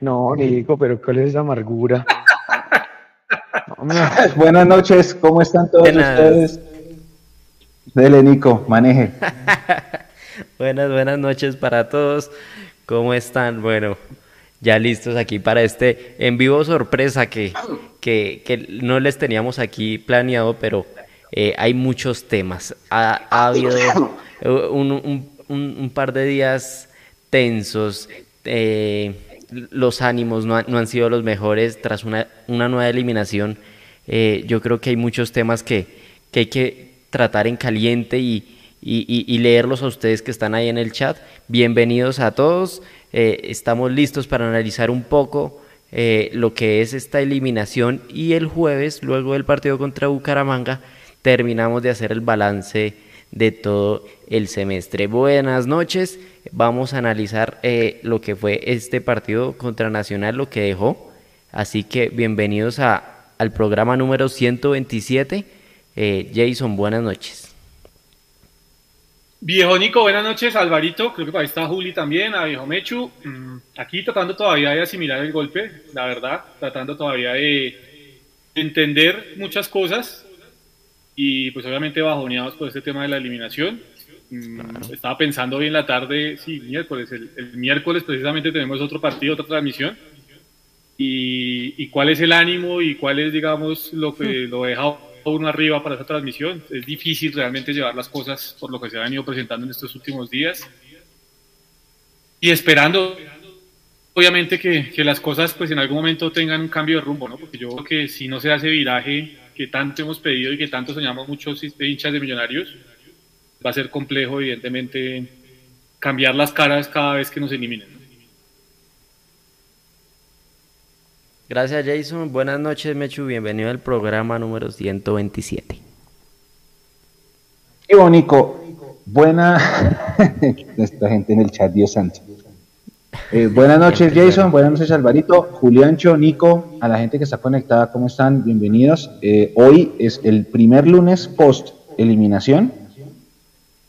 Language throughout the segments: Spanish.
No, Nico, pero ¿cuál es esa amargura? Buenas noches, ¿cómo están todos ustedes? Dele, Nico, maneje. buenas, buenas noches para todos. ¿Cómo están? Bueno, ya listos aquí para este en vivo sorpresa que, que, no les teníamos aquí planeado, pero eh, hay muchos temas. Ha, habido un, par de días tensos. Eh, los ánimos no, han sido los mejores tras una, una nueva eliminación. Eh, yo creo que hay muchos temas que, que hay que tratar en caliente y, y, leerlos a ustedes que están ahí en el chat. Bienvenidos a todos. Eh, estamos listos para analizar un poco eh, lo que es esta eliminación y el jueves, luego del partido contra Bucaramanga, terminamos de hacer el balance de todo el semestre. Buenas noches, vamos a analizar eh, lo que fue este partido contra Nacional, lo que dejó. Así que bienvenidos a, al programa número 127. Jason, buenas noches. Viejo Nico, buenas noches. Alvarito, creo que ahí está Juli también, a Viejo Mechu. Mm, aquí tratando todavía de asimilar el golpe, la verdad, tratando todavía de entender muchas cosas y pues obviamente bajoneados por este tema de la eliminación. Mm, estaba pensando hoy en la tarde, sí, miércoles, el, miércoles precisamente tenemos otro partido, otra transmisión. Y, y, cuál es el ánimo y cuál es, digamos, lo que lo deja uno arriba para esa transmisión. Es difícil realmente llevar las cosas por lo que se han ido presentando en estos últimos días. Y esperando, obviamente, que, que, las cosas pues en algún momento tengan un cambio de rumbo, ¿no? Porque yo creo que si no se hace viraje que tanto hemos pedido y que tanto soñamos muchos hinchas de millonarios, va a ser complejo, evidentemente, cambiar las caras cada vez que nos eliminen. Gracias Jason, buenas noches Mechu, bienvenido al programa número 127. Qué bonito, buena esta gente en el chat, Dios santo. Eh, buenas noches Jason, buenas noches Alvarito, Juliancho, Nico, a la gente que está conectada, ¿cómo están? Bienvenidos. Eh, hoy es el primer lunes post eliminación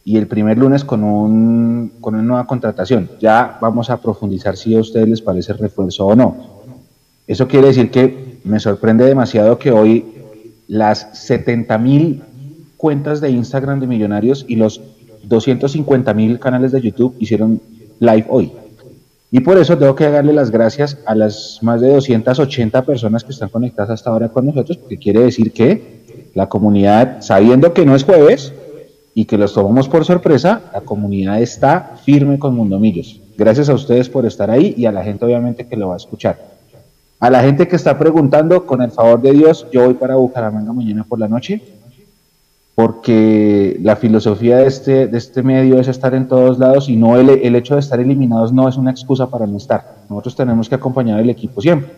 y el primer lunes con, un, con una nueva contratación. Ya vamos a profundizar si a ustedes les parece refuerzo o no. Eso quiere decir que me sorprende demasiado que hoy las 70 mil cuentas de Instagram de millonarios y los 250 mil canales de YouTube hicieron live hoy. Y por eso tengo que darle las gracias a las más de 280 personas que están conectadas hasta ahora con nosotros, porque quiere decir que la comunidad, sabiendo que no es jueves y que los tomamos por sorpresa, la comunidad está firme con Mundomillos. Gracias a ustedes por estar ahí y a la gente obviamente que lo va a escuchar. A la gente que está preguntando, con el favor de Dios, yo voy para Bucaramanga mañana por la noche, porque la filosofía de este, de este medio es estar en todos lados y no el, el hecho de estar eliminados no es una excusa para no estar. Nosotros tenemos que acompañar al equipo siempre.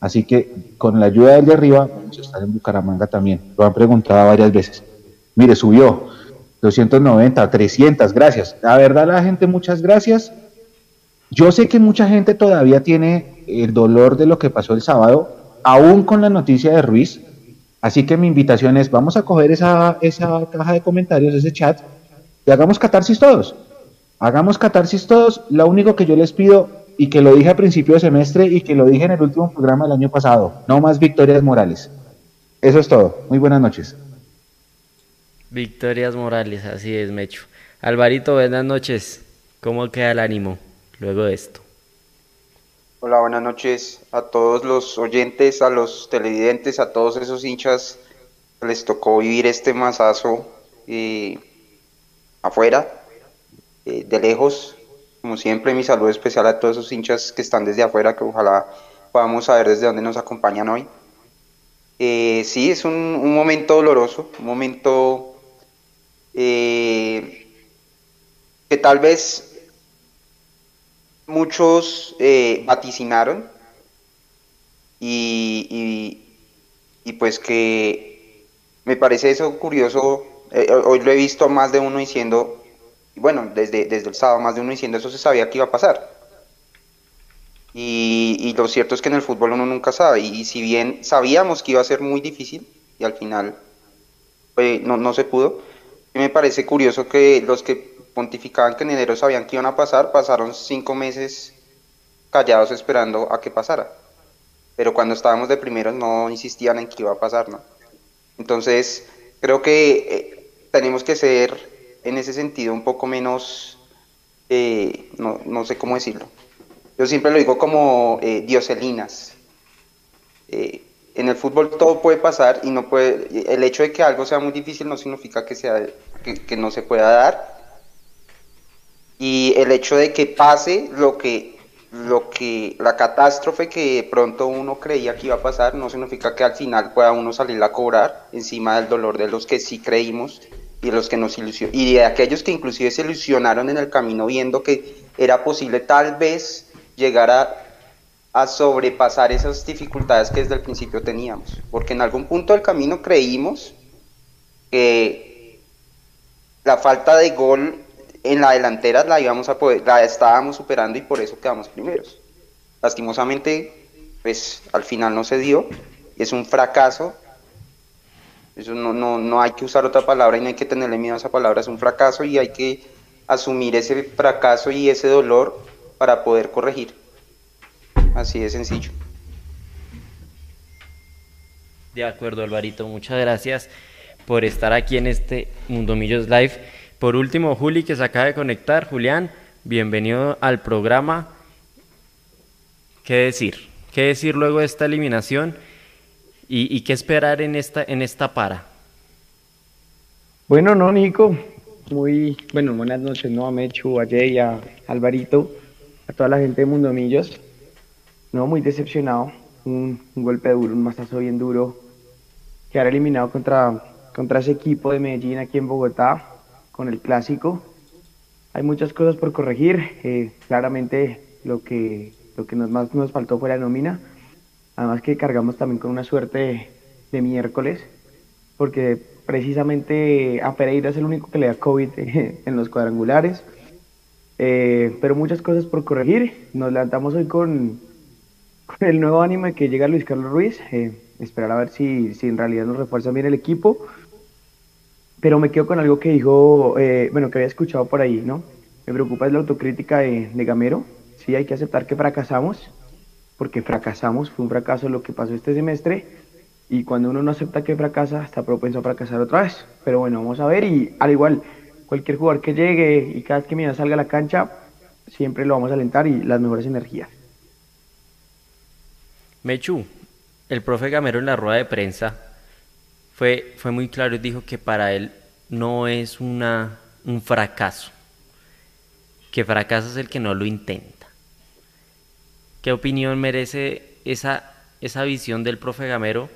Así que con la ayuda del de arriba vamos a estar en Bucaramanga también. Lo han preguntado varias veces. Mire, subió 290, 300, gracias. La verdad, la gente, muchas gracias. Yo sé que mucha gente todavía tiene el dolor de lo que pasó el sábado, aún con la noticia de Ruiz. Así que mi invitación es, vamos a coger esa, esa caja de comentarios, ese chat, y hagamos catarsis todos. Hagamos catarsis todos. Lo único que yo les pido, y que lo dije a principio de semestre y que lo dije en el último programa del año pasado, no más victorias morales. Eso es todo. Muy buenas noches. Victorias morales, así es, Mecho. Alvarito, buenas noches. ¿Cómo queda el ánimo luego de esto? Hola, buenas noches a todos los oyentes, a los televidentes, a todos esos hinchas que les tocó vivir este masazo eh, afuera, eh, de lejos. Como siempre, mi saludo especial a todos esos hinchas que están desde afuera, que ojalá podamos saber desde dónde nos acompañan hoy. Eh, sí, es un, un, momento doloroso, un momento que tal vez muchos eh, vaticinaron y, y, pues que me parece eso curioso, eh, hoy lo he visto más de uno diciendo, bueno, desde, desde el sábado más de uno diciendo eso se sabía que iba a pasar. Y, y lo cierto es que en el fútbol uno nunca sabe, y, si bien sabíamos que iba a ser muy difícil, y al final pues, no, no se pudo, me parece curioso que los que pontificaban que en enero sabían que iban a pasar, pasaron cinco meses callados esperando a que pasara. Pero cuando estábamos de primeros no insistían en que iba a pasar, ¿no? Entonces, creo que eh, tenemos que ser en ese sentido un poco menos, eh, no, no, sé cómo decirlo. Yo siempre lo digo como eh, dioselinas. en el fútbol todo puede pasar y no puede, el hecho de que algo sea muy difícil no significa que, sea, que no se pueda dar. Y el hecho de que pase lo que lo que la catástrofe que pronto uno creía que iba a pasar no significa que al final pueda uno salir a cobrar encima del dolor de los que sí creímos y de los que nos ilusion y de aquellos que inclusive se ilusionaron en el camino viendo que era posible tal vez llegar a, a sobrepasar esas dificultades que desde el principio teníamos. Porque en algún punto del camino creímos que la falta de gol en la delantera la íbamos a poder, la estábamos superando y por eso quedamos primeros. Lastimosamente, pues al final no se dio, es un fracaso. Eso no, no, no hay que usar otra palabra y no hay que tenerle miedo a esa palabra, es un fracaso y hay que asumir ese fracaso y ese dolor para poder corregir. Así de sencillo. De acuerdo, Alvarito, muchas gracias por estar aquí en este Mundo Millos Live. Por último, Juli, que se acaba de conectar. Julián, bienvenido al programa. ¿Qué decir? ¿Qué decir luego de esta eliminación? ¿Y, qué esperar en esta, en esta para? Bueno, no, Nico. Muy, bueno, buenas noches, ¿no? A Mechu, a Jay, a Alvarito, a toda la gente de Mundo Millos. No, muy decepcionado. Un, golpe duro, un mazazo bien duro. Quedar eliminado contra, contra ese equipo de Medellín aquí en Bogotá con el clásico. Hay muchas cosas por corregir. Eh, claramente lo que, lo que nos, más nos faltó fue la nómina. Además que cargamos también con una suerte de, miércoles, porque precisamente a Pereira es el único que le da COVID en los cuadrangulares. Eh, pero muchas cosas por corregir. Nos levantamos hoy con, el nuevo ánimo que llega Luis Carlos Ruiz. Eh, esperar a ver si, si en realidad nos refuerza bien el equipo pero me quedo con algo que dijo, eh, bueno, que había escuchado por ahí, ¿no? Me preocupa es la autocrítica de, Gamero. Sí, hay que aceptar que fracasamos, porque fracasamos, fue un fracaso lo que pasó este semestre, y cuando uno no acepta que fracasa, está propenso a fracasar otra vez. Pero bueno, vamos a ver, y al igual, cualquier jugador que llegue y cada vez que Mina salga a la cancha, siempre lo vamos a alentar y las mejores energías. Mechu, el profe Gamero en la rueda de prensa fue, fue muy claro y dijo que para él no es una, un fracaso, que fracaso es el que no lo intenta. ¿Qué opinión merece esa, esa visión del profe Gamero?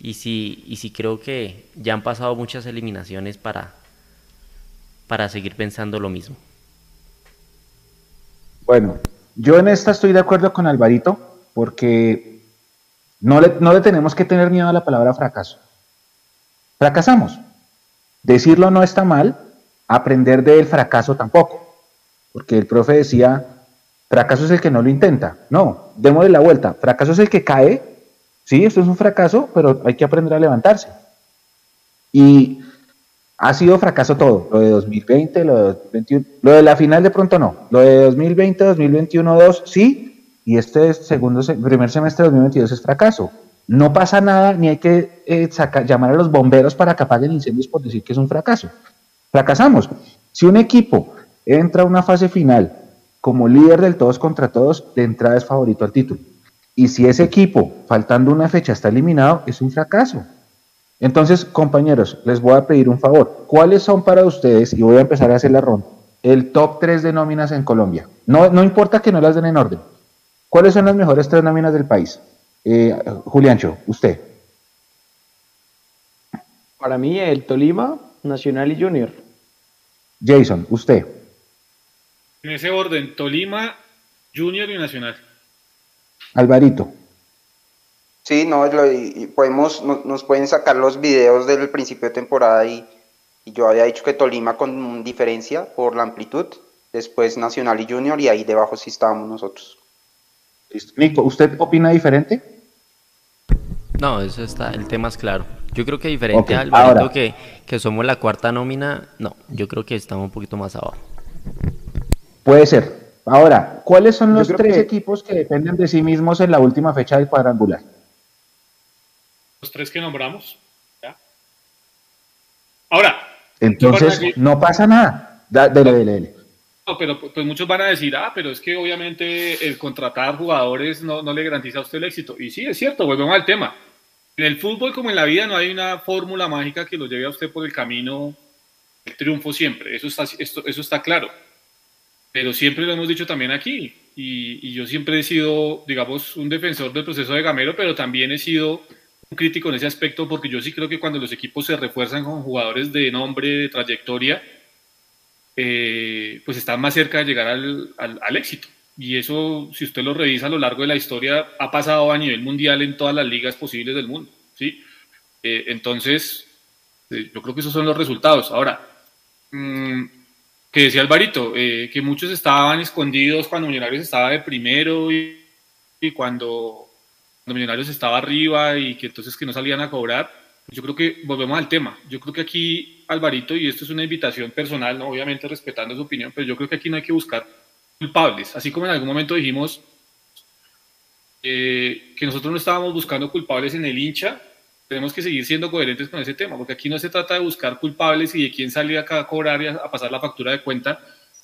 Y si, y si creo que ya han pasado muchas eliminaciones para, para seguir pensando lo mismo. Bueno, yo en esta estoy de acuerdo con Alvarito, porque no le, no le tenemos que tener miedo a la palabra fracaso. Fracasamos. Decirlo no está mal, aprender del fracaso tampoco. Porque el profe decía, fracaso es el que no lo intenta. No, démosle la vuelta. Fracaso es el que cae. Sí, esto es un fracaso, pero hay que aprender a levantarse. Y ha sido fracaso todo. Lo de 2020, lo de 2021. Lo de la final de pronto no. Lo de 2020, 2021, 2, sí. Y este segundo, primer semestre de 2022 es fracaso. No pasa nada, ni hay que eh, llamar a los bomberos para que apaguen incendios por decir que es un fracaso. Fracasamos. Si un equipo entra a una fase final como líder del todos contra todos, de entrada es favorito al título. Y si ese equipo, faltando una fecha, está eliminado, es un fracaso. Entonces, compañeros, les voy a pedir un favor. ¿Cuáles son para ustedes, y voy a empezar a hacer la ronda, el top 3 de nóminas en Colombia? No, no importa que no las den en orden. ¿Cuáles son las mejores tres nóminas del país? Eh, Juliancho, usted. Para mí, el Tolima, Nacional y Junior. Jason, usted. En ese orden, Tolima, Junior y Nacional. Alvarito. Sí, no, podemos, nos pueden sacar los videos del principio de temporada y, y, yo había dicho que Tolima con diferencia por la amplitud, después Nacional y Junior y ahí debajo sí estábamos nosotros. Nico, ¿usted opina diferente? No, eso está, el tema es claro. Yo creo que diferente al Alvarito que, que somos la cuarta nómina, no, yo creo que estamos un poquito más abajo. Puede ser. Ahora, ¿cuáles son los tres equipos que dependen de sí mismos en la última fecha del cuadrangular? Los tres que nombramos. Ahora. Entonces, no pasa nada. dele, dele, dele. No, pero pues muchos van a decir, ah, pero es que obviamente el contratar jugadores no, no le garantiza a usted el éxito. Y sí, es cierto, volvemos al tema. En el fútbol como en la vida no hay una fórmula mágica que lo lleve a usted por el camino del triunfo siempre. Eso está, esto, eso está claro. Pero siempre lo hemos dicho también aquí. Y, yo siempre he sido, digamos, un defensor del proceso de Gamero, pero también he sido un crítico en ese aspecto porque yo sí creo que cuando los equipos se refuerzan con jugadores de nombre, de trayectoria, eh, pues están más cerca de llegar al, al, éxito. Y eso, si usted lo revisa a lo largo de la historia, ha pasado a nivel mundial en todas las ligas posibles del mundo. ¿sí? Eh, entonces, eh, yo creo que esos son los resultados. Ahora, mmm, que decía Alvarito, que muchos estaban escondidos cuando Millonarios estaba de primero y, y cuando, cuando Millonarios estaba arriba y que entonces que no salían a cobrar yo creo que volvemos al tema. Yo creo que aquí, Alvarito, y esto es una invitación personal, ¿no? obviamente respetando su opinión, pero yo creo que aquí no hay que buscar culpables. Así como en algún momento dijimos eh, que nosotros no estábamos buscando culpables en el hincha, tenemos que seguir siendo coherentes con ese tema, porque aquí no se trata de buscar culpables y de quién salía a cobrar y a pasar la factura de cuenta,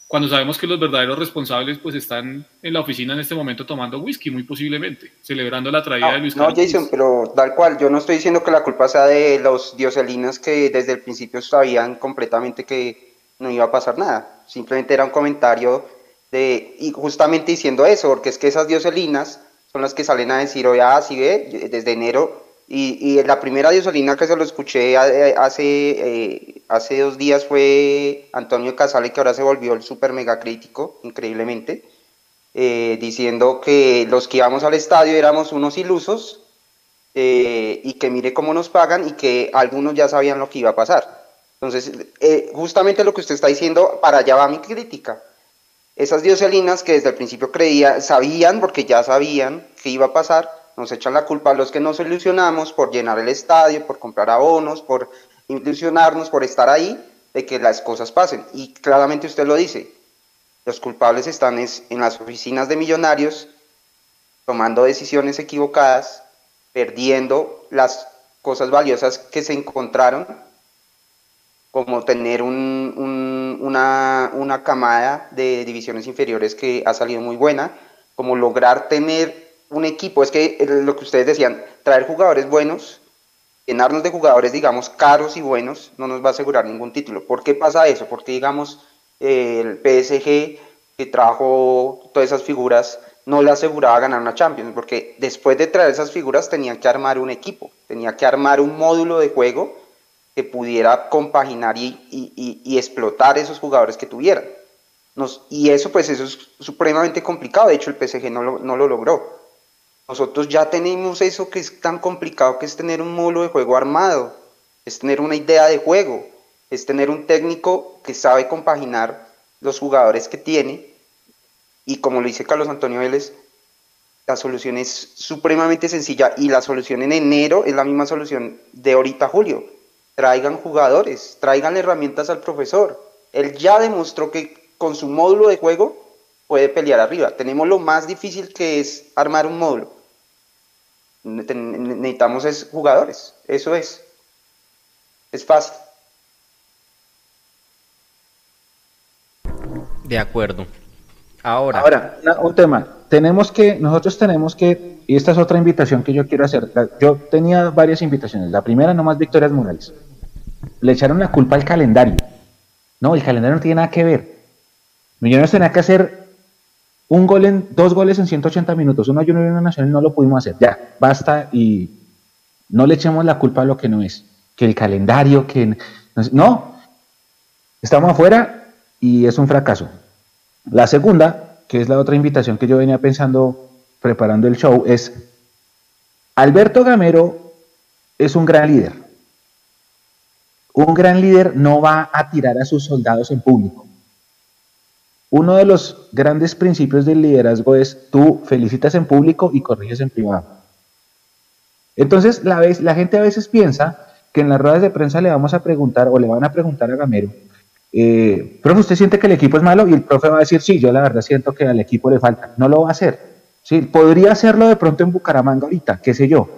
cuando sabemos que los verdaderos responsables pues están en la oficina en este momento tomando whisky, muy posiblemente, celebrando la traída de Luis Carlos. No, Jason, pero tal cual, yo no estoy diciendo que la culpa sea de los dioselinas que desde el principio sabían completamente que no iba a pasar nada, simplemente era un comentario y justamente diciendo eso, porque es que esas dioselinas son las que salen a decir, oye, ah, ve, desde enero y, la primera dioselina que se lo escuché hace, eh, hace dos días fue Antonio Casale, que ahora se volvió el super mega crítico, increíblemente, eh, diciendo que los que íbamos al estadio éramos unos ilusos eh, y que mire cómo nos pagan y que algunos ya sabían lo que iba a pasar. Entonces, justamente lo que usted está diciendo, para allá va mi crítica. Esas dioselinas que desde el principio creía, sabían, porque ya sabían que iba a pasar, nos echan la culpa a los que nos ilusionamos por llenar el estadio, por comprar abonos, por ilusionarnos, por estar ahí, de que las cosas pasen. Y claramente usted lo dice, los culpables están en las oficinas de millonarios, tomando decisiones equivocadas, perdiendo las cosas valiosas que se encontraron, como tener una, una camada de divisiones inferiores que ha salido muy buena, como lograr tener un equipo, es que lo que ustedes decían, traer jugadores buenos, llenarnos de jugadores, digamos, caros y buenos, no nos va a asegurar ningún título. ¿Por qué pasa eso? Porque, digamos, el PSG que trajo todas esas figuras no le aseguraba ganar una Champions, porque después de traer esas figuras tenía que armar un equipo, tenía que armar un módulo de juego que pudiera compaginar y, y explotar esos jugadores que tuvieran. Nos, y eso pues eso es supremamente complicado, de hecho el PSG no lo, no lo logró. Nosotros ya tenemos eso que es tan complicado que es tener un módulo de juego armado, es tener una idea de juego, es tener un técnico que sabe compaginar los jugadores que tiene y como lo dice Carlos Antonio Vélez, la solución es supremamente sencilla y la solución en enero es la misma solución de ahorita julio. Traigan jugadores, traigan herramientas al profesor. Él ya demostró que con su módulo de juego puede pelear arriba. Tenemos lo más difícil que es armar un módulo. Necesitamos es jugadores, eso es. Es fácil. De acuerdo. Ahora. Ahora, un tema. Tenemos que, nosotros tenemos que, y esta es otra invitación que yo quiero hacer. Yo tenía varias invitaciones. La primera, nomás Victorias Morales. Le echaron la culpa al calendario. No, el calendario no tiene nada que ver. Millonarios tenía que hacer un gol en, dos goles en 180 minutos, uno Junior y una Nacional no lo pudimos hacer. Ya, basta y no le echemos la culpa a lo que no es. Que el calendario, que. No, estamos afuera y es un fracaso. La segunda, que es la otra invitación que yo venía pensando preparando el show, es Alberto Gamero es un gran líder. Un gran líder no va a tirar a sus soldados en público. Uno de los grandes principios del liderazgo es tú felicitas en público y corriges en privado. Entonces, la, vez, la gente a veces piensa que en las ruedas de prensa le vamos a preguntar o le van a preguntar a Gamero eh, profe, ¿usted siente que el equipo es malo? Y el profe va a decir, sí, yo la verdad siento que al equipo le falta. No lo va a hacer. Sí, podría hacerlo de pronto en Bucaramanga ahorita, qué sé yo.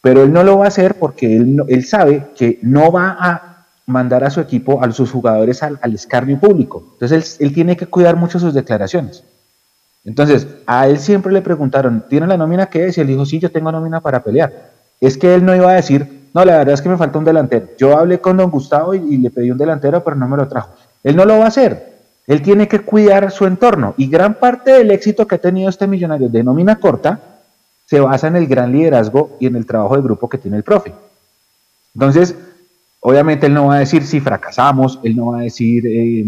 Pero él no lo va a hacer porque él, él sabe que no va a mandar a su equipo, a sus jugadores al, escarnio público. Entonces él, él, tiene que cuidar mucho sus declaraciones. Entonces, a él siempre le preguntaron, ¿tiene la nómina qué es? Y él dijo, sí, yo tengo nómina para pelear. Es que él no iba a decir, no, la verdad es que me falta un delantero. Yo hablé con don Gustavo y, le pedí un delantero, pero no me lo trajo. Él no lo va a hacer. Él tiene que cuidar su entorno. Y gran parte del éxito que ha tenido este millonario de nómina corta se basa en el gran liderazgo y en el trabajo de grupo que tiene el profe. Entonces, obviamente él no va a decir si fracasamos, él no va a decir eh,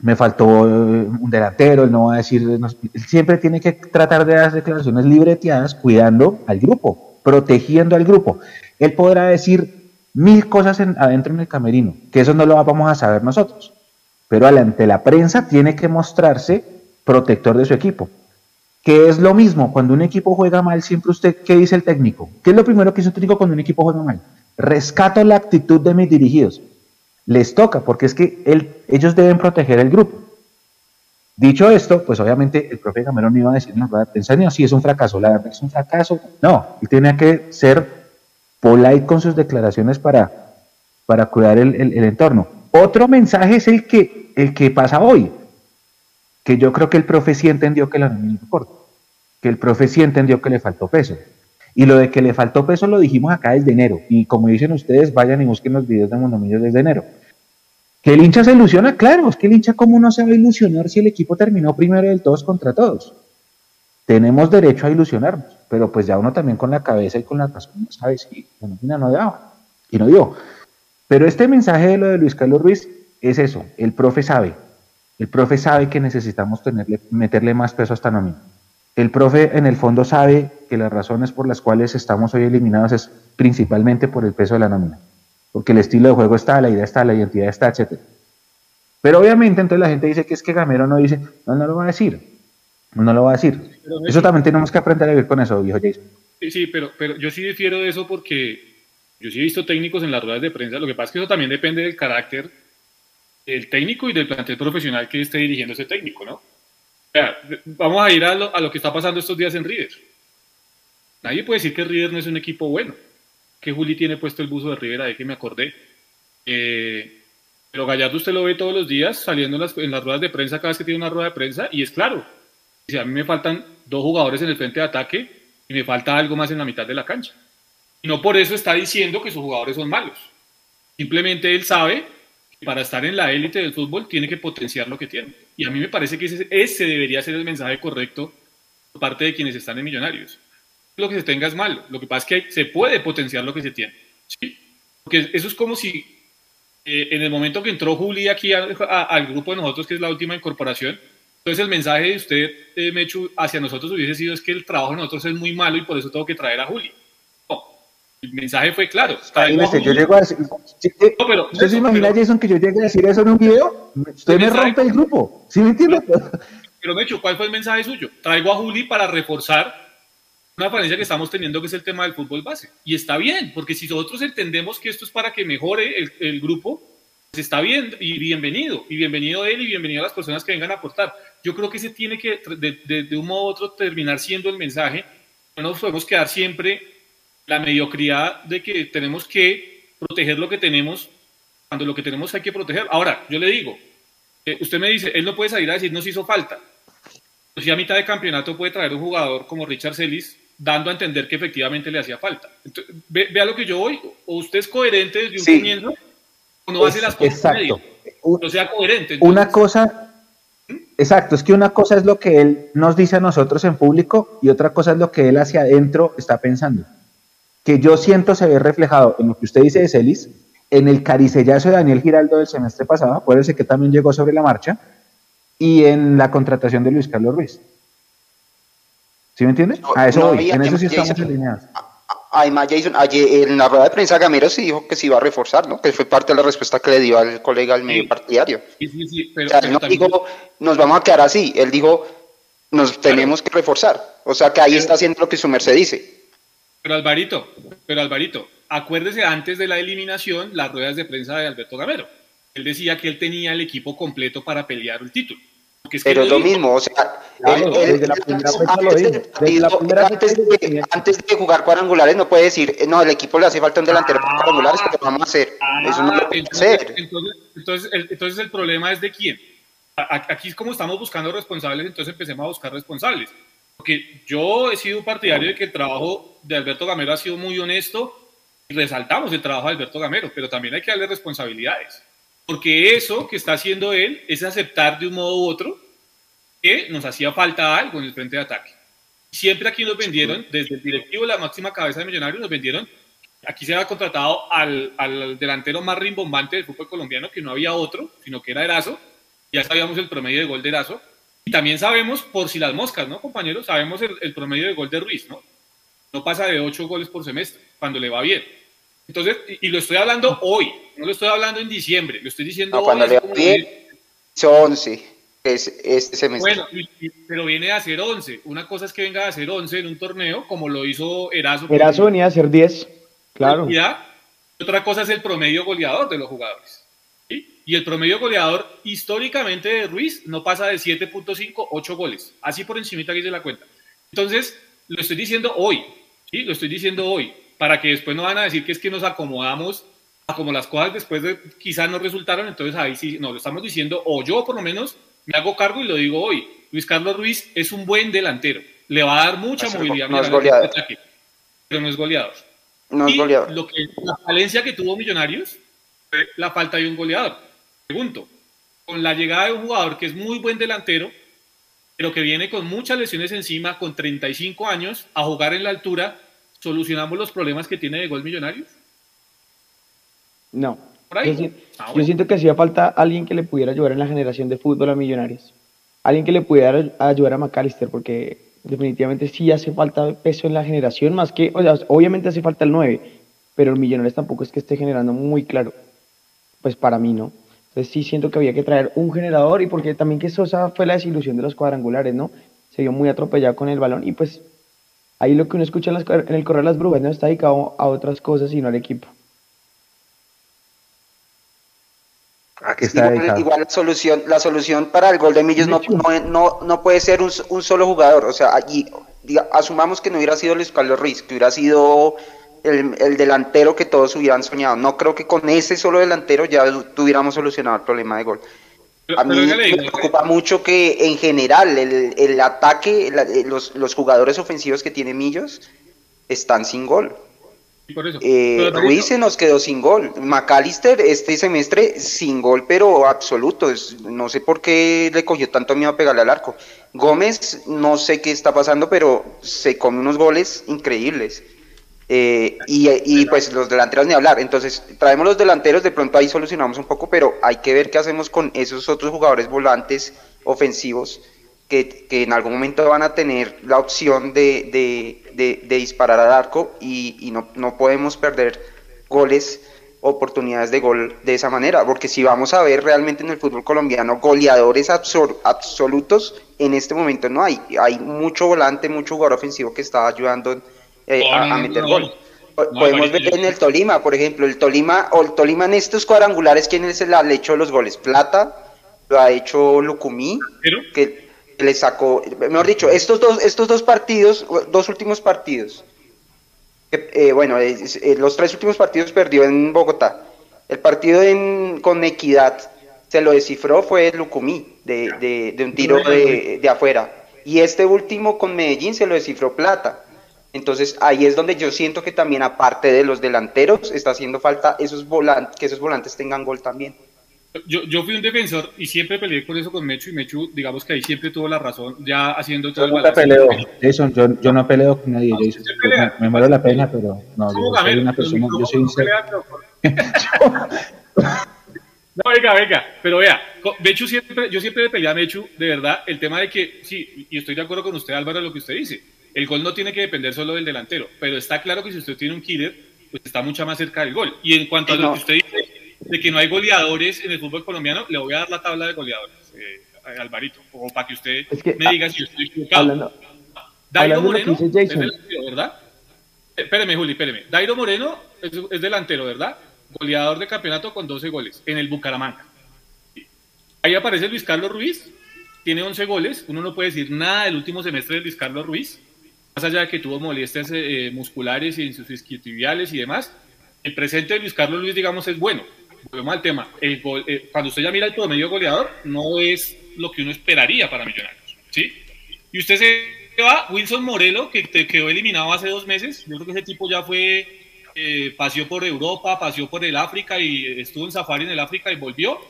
me faltó eh, un delantero, él no va a decir, él siempre tiene que tratar de dar declaraciones libreteadas cuidando al grupo, protegiendo al grupo. Él podrá decir mil cosas adentro en el camerino, que eso no lo vamos a saber nosotros, pero ante la prensa tiene que mostrarse protector de su equipo. Que es lo mismo, cuando un equipo juega mal, siempre usted, ¿qué dice el técnico? ¿Qué es lo primero que dice un técnico cuando un equipo juega mal? Rescato la actitud de mis dirigidos. Les toca, porque es que ellos deben proteger el grupo. Dicho esto, pues obviamente el profe Gamero no iba a decir, pensar, no, sí, es un fracaso, la verdad es un fracaso. No, él tenía que ser polite con sus declaraciones para, para cuidar el, el entorno. Otro mensaje es el que, el que pasa hoy que yo creo que el profe sí entendió que la nómina corta, que el profe sí entendió que le faltó peso. Y lo de que le faltó peso lo dijimos acá desde enero. Y como dicen ustedes, vayan y busquen los videos de Monomillos desde enero. ¿Que el hincha se ilusiona? Claro, es que el hincha cómo no se va a ilusionar si el equipo terminó primero del todos contra todos. Tenemos derecho a ilusionarnos, pero pues ya uno también con la cabeza y con la razón sabe si la nómina no daba y no dio. Pero este mensaje de lo de Luis Carlos Ruiz es eso, el profe sabe, el profe sabe que necesitamos tenerle, meterle más peso a esta nómina. El profe en el fondo sabe que las razones por las cuales estamos hoy eliminados es principalmente por el peso de la nómina. Porque el estilo de juego está, la idea está, la identidad está, etc. Pero obviamente entonces la gente dice que es que Gamero no dice, no, no lo va a decir. No lo va a decir. eso también tenemos que aprender a vivir con eso, viejo Jason. Sí, sí, pero, pero yo sí difiero de eso porque yo sí he visto técnicos en las ruedas de prensa. Lo que pasa es que eso también depende del carácter el técnico y del plantel profesional que esté dirigiendo ese técnico, ¿no? O sea, vamos a ir a lo, a lo, que está pasando estos días en River. Nadie puede decir que River no es un equipo bueno. Que Juli tiene puesto el buzo de River, ahí que me acordé. Eh, pero Gallardo usted lo ve todos los días saliendo en las, en las, ruedas de prensa cada vez que tiene una rueda de prensa y es claro. Dice, a mí me faltan dos jugadores en el frente de ataque y me falta algo más en la mitad de la cancha. Y no por eso está diciendo que sus jugadores son malos. Simplemente él sabe para estar en la élite del fútbol tiene que potenciar lo que tiene. Y a mí me parece que ese, ese debería ser el mensaje correcto por parte de quienes están en Millonarios. Lo que se tenga es malo. Lo que pasa es que se puede potenciar lo que se tiene. ¿sí? Porque eso es como si eh, en el momento que entró Juli aquí al grupo de nosotros, que es la última incorporación, entonces el mensaje de usted, eh, Mechu, hacia nosotros hubiese sido es que el trabajo de nosotros es muy malo y por eso tengo que traer a Juli. El mensaje fue claro. yo llego a decir, ¿Usted se imagina, Jason, que yo llegue a decir eso en un video? Usted me rompe el grupo. ¿Sí me entiende? Pero, Mecho, ¿cuál fue el mensaje suyo? Traigo a Juli para reforzar una falencia que estamos teniendo, que es el tema del fútbol base. Y está bien, porque si nosotros entendemos que esto es para que mejore el, grupo, pues está bien y bienvenido. Y bienvenido él y bienvenido a las personas que vengan a aportar. Yo creo que ese tiene que, de, de un modo u otro, terminar siendo el mensaje. No nos podemos quedar siempre la mediocridad de que tenemos que proteger lo que tenemos cuando lo que tenemos hay que proteger. Ahora, yo le digo, eh, usted me dice, él no puede salir a decir nos hizo falta. Si a mitad de campeonato puede traer un jugador como Richard Celis, dando a entender que efectivamente le hacía falta. vea lo que yo voy, o usted es coherente desde un comienzo, o no hace las cosas exacto. no sea coherente. Una cosa, exacto, es que una cosa es lo que él nos dice a nosotros en público y otra cosa es lo que él hacia adentro está pensando que yo siento se ve reflejado en lo que usted dice de Celis, en el caricellazo de Daniel Giraldo del semestre pasado, acuérdense que también llegó sobre la marcha, y en la contratación de Luis Carlos Ruiz. ¿Sí me entiende? a eso voy, en eso sí estamos alineados. Además, Jason, ayer en la rueda de prensa Gamero se dijo que se iba a reforzar, ¿no? Que fue parte de la respuesta que le dio al colega al medio partidario. Sí, sí, sí, pero, o sea, él no dijo, nos vamos a quedar así, él dijo, nos tenemos que reforzar. O sea, que ahí está haciendo lo que su merced dice. Pero Alvarito, pero Alvarito, acuérdese antes de la eliminación las ruedas de prensa de Alberto Gamero. él decía que él tenía el equipo completo para pelear el título. Pero es lo mismo, o sea, antes, de, jugar cuadrangulares no puede decir, no, el equipo le hace falta un delantero para cuadrangulares, pero vamos a hacer. Eso no lo puede hacer. Entonces, entonces, el, problema es de quién. Aquí es como estamos buscando responsables, entonces empecemos a buscar responsables. Porque yo he sido partidario de que el trabajo de Alberto Gamero ha sido muy honesto y resaltamos el trabajo de Alberto Gamero, pero también hay que darle responsabilidades. Porque eso que está haciendo él es aceptar de un modo u otro que nos hacía falta algo en el frente de ataque. Siempre aquí nos vendieron, desde el directivo, la máxima cabeza de Millonarios, nos vendieron, aquí se había contratado al, al delantero más rimbombante del fútbol colombiano, que no había otro, sino que era Erazo, ya sabíamos el promedio de gol de Erazo, y también sabemos, por si las moscas, ¿no, compañeros? Sabemos el, promedio de gol de Ruiz, ¿no? No pasa de 8 goles por semestre, cuando le va bien. Entonces, y, lo estoy hablando hoy, no lo estoy hablando en diciembre, lo estoy diciendo no, cuando le va son 11 es, este semestre. Bueno, pero viene a hacer 11. Una cosa es que venga a hacer 11 en un torneo, como lo hizo Erazo. Erazo venía a hacer 10, claro. otra cosa es el promedio goleador de los jugadores. Y el promedio goleador históricamente de Ruiz no pasa de 7.5, 8 goles. Así por encima aquí se la cuenta. Entonces, lo estoy diciendo hoy, ¿sí? Lo estoy diciendo hoy, para que después no van a decir que es que nos acomodamos a como las cosas después de quizás no resultaron, entonces ahí sí, no, lo estamos diciendo, o yo por lo menos me hago cargo y lo digo hoy. Luis Carlos Ruiz es un buen delantero, le va a dar mucha movilidad. No es goleador. Pero no es goleador. No es goleador. Lo que, la falencia que tuvo Millonarios fue la falta de un goleador. Pregunto, con la llegada de un jugador que es muy buen delantero, pero que viene con muchas lesiones encima, con 35 años, a jugar en la altura, ¿solucionamos los problemas que tiene de gol Millonarios? No. Ah, yo, siento que hacía falta alguien que le pudiera ayudar en la generación de fútbol a Millonarios. Alguien que le pudiera ayudar a McAllister, porque definitivamente sí hace falta peso en la generación, más que, o sea, obviamente hace falta el 9, pero el Millonarios tampoco es que esté generando muy claro. Pues para mí no. Entonces sí siento que había que traer un generador y porque también que Sosa fue la desilusión de los cuadrangulares, ¿no? Se vio muy atropellado con el balón y pues ahí lo que uno escucha en, el correr de las brujas no está dedicado a otras cosas sino al equipo. Aquí está igual, la solución, la solución para el gol de Millos no, no, no, puede ser un, un, solo jugador. O sea, allí asumamos que no hubiera sido Luis Carlos Ruiz, que hubiera sido el, delantero que todos hubieran soñado. No creo que con ese solo delantero ya tuviéramos solucionado el problema de gol. A mí me preocupa mucho que en general el, el ataque, los, los, jugadores ofensivos que tiene Millos están sin gol. Eh, Ruiz se nos quedó sin gol. McAllister este semestre sin gol, pero absoluto. no sé por qué le cogió tanto miedo a pegarle al arco. Gómez, no sé qué está pasando, pero se come unos goles increíbles. Eh, y, pues los delanteros ni hablar. Entonces, traemos los delanteros, de pronto ahí solucionamos un poco, pero hay que ver qué hacemos con esos otros jugadores volantes ofensivos que, en algún momento van a tener la opción de, disparar al arco y, no, no, podemos perder goles, oportunidades de gol de esa manera, porque si vamos a ver realmente en el fútbol colombiano goleadores absolutos, en este momento no hay. Hay mucho volante, mucho jugador ofensivo que está ayudando eh, a, meter gol. Podemos ver en el Tolima, por ejemplo, el Tolima, o el Tolima en estos cuadrangulares, ¿quién es el ha hecho los goles? Plata, lo ha hecho Lucumí, que le sacó, mejor dicho, estos dos, estos dos partidos, dos últimos partidos, eh, bueno, eh, los tres últimos partidos perdió en Bogotá. El partido en, con Equidad se lo descifró fue Lucumí, de, de, de un tiro de, de afuera. Y este último con Medellín se lo descifró Plata. Entonces ahí es donde yo siento que también aparte de los delanteros está haciendo falta esos volantes, que esos volantes tengan gol también. Yo, yo fui un defensor y siempre peleé por eso con Mechu y Mechu, digamos que ahí siempre tuvo la razón, ya haciendo todo yo el peleo, Jason, yo, yo no peleo con nadie, Jason. Me, muero la pena, pero no, yo soy una persona, yo soy un ser... No, venga, venga, pero vea, Mechu siempre, yo siempre le peleé a Mechu, de verdad, el tema de que, sí, y estoy de acuerdo con usted, Álvaro, lo que usted dice, el gol no tiene que depender solo del delantero, pero está claro que si usted tiene un killer, pues está mucho más cerca del gol. Y en cuanto a lo que usted dice de que no hay goleadores en el fútbol colombiano, le voy a dar la tabla de goleadores, eh, Alvarito, o para que usted me diga si estoy equivocado. Dairo Moreno es delantero, ¿verdad? Eh, espéreme, Juli, espéreme. Dairo Moreno es, delantero, ¿verdad? goleador de campeonato con 12 goles en el Bucaramanga. Ahí aparece Luis Carlos Ruiz, tiene 11 goles, uno no puede decir nada del último semestre de Luis Carlos Ruiz, más allá de que tuvo molestias eh, musculares y en sus isquiotibiales y demás, el presente de Luis Carlos Ruiz, digamos, es bueno. Volvemos al tema. El eh, cuando usted ya mira el promedio goleador, no es lo que uno esperaría para Millonarios. ¿sí? Y usted se va, Wilson Morelo, que te quedó eliminado hace dos meses. Yo creo que ese tipo ya fue, eh, paseó por Europa, paseó por el África y estuvo en safari en el África y volvió.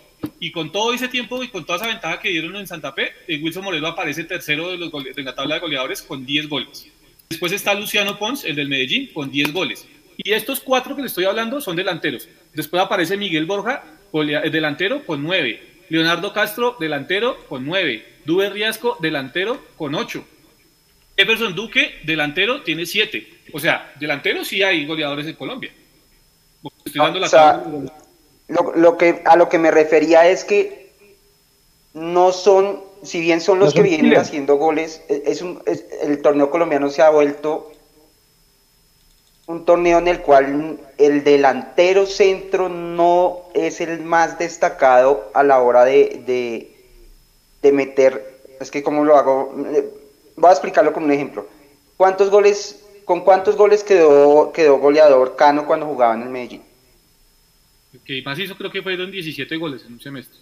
Y con todo ese tiempo y con toda esa ventaja que dieron en Santa Fe, eh, Wilson Morelo aparece tercero de, los de la tabla de goleadores con 10 goles. Después está Luciano Pons, el del Medellín, con 10 goles. Y estos cuatro que le estoy hablando son delanteros. Después aparece Miguel Borja, delantero, con 9. Leonardo Castro, delantero, con 9. Duber Riasco, delantero, con 8. Everson Duque, delantero, tiene 7. O sea, delantero sí hay goleadores en Colombia. Estoy dando la lo, que, a lo que me refería es que no son, si bien son los que vienen haciendo goles, e, es un, el torneo colombiano se ha vuelto un torneo en el cual el delantero centro no es el más destacado a la hora de, de, meter, es que como lo hago, voy a explicarlo con un ejemplo. ¿Cuántos goles, con cuántos goles quedó, quedó goleador Cano cuando jugaba en el Medellín? Que más hizo creo que fueron 17 goles en un semestre.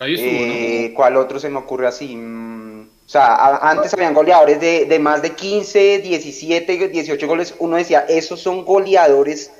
Eh, ¿Cuál otro se me ocurre así? Mm, o sea, antes habían goleadores de, más de 15, 17, 18 goles. Uno decía, esos son goleadores,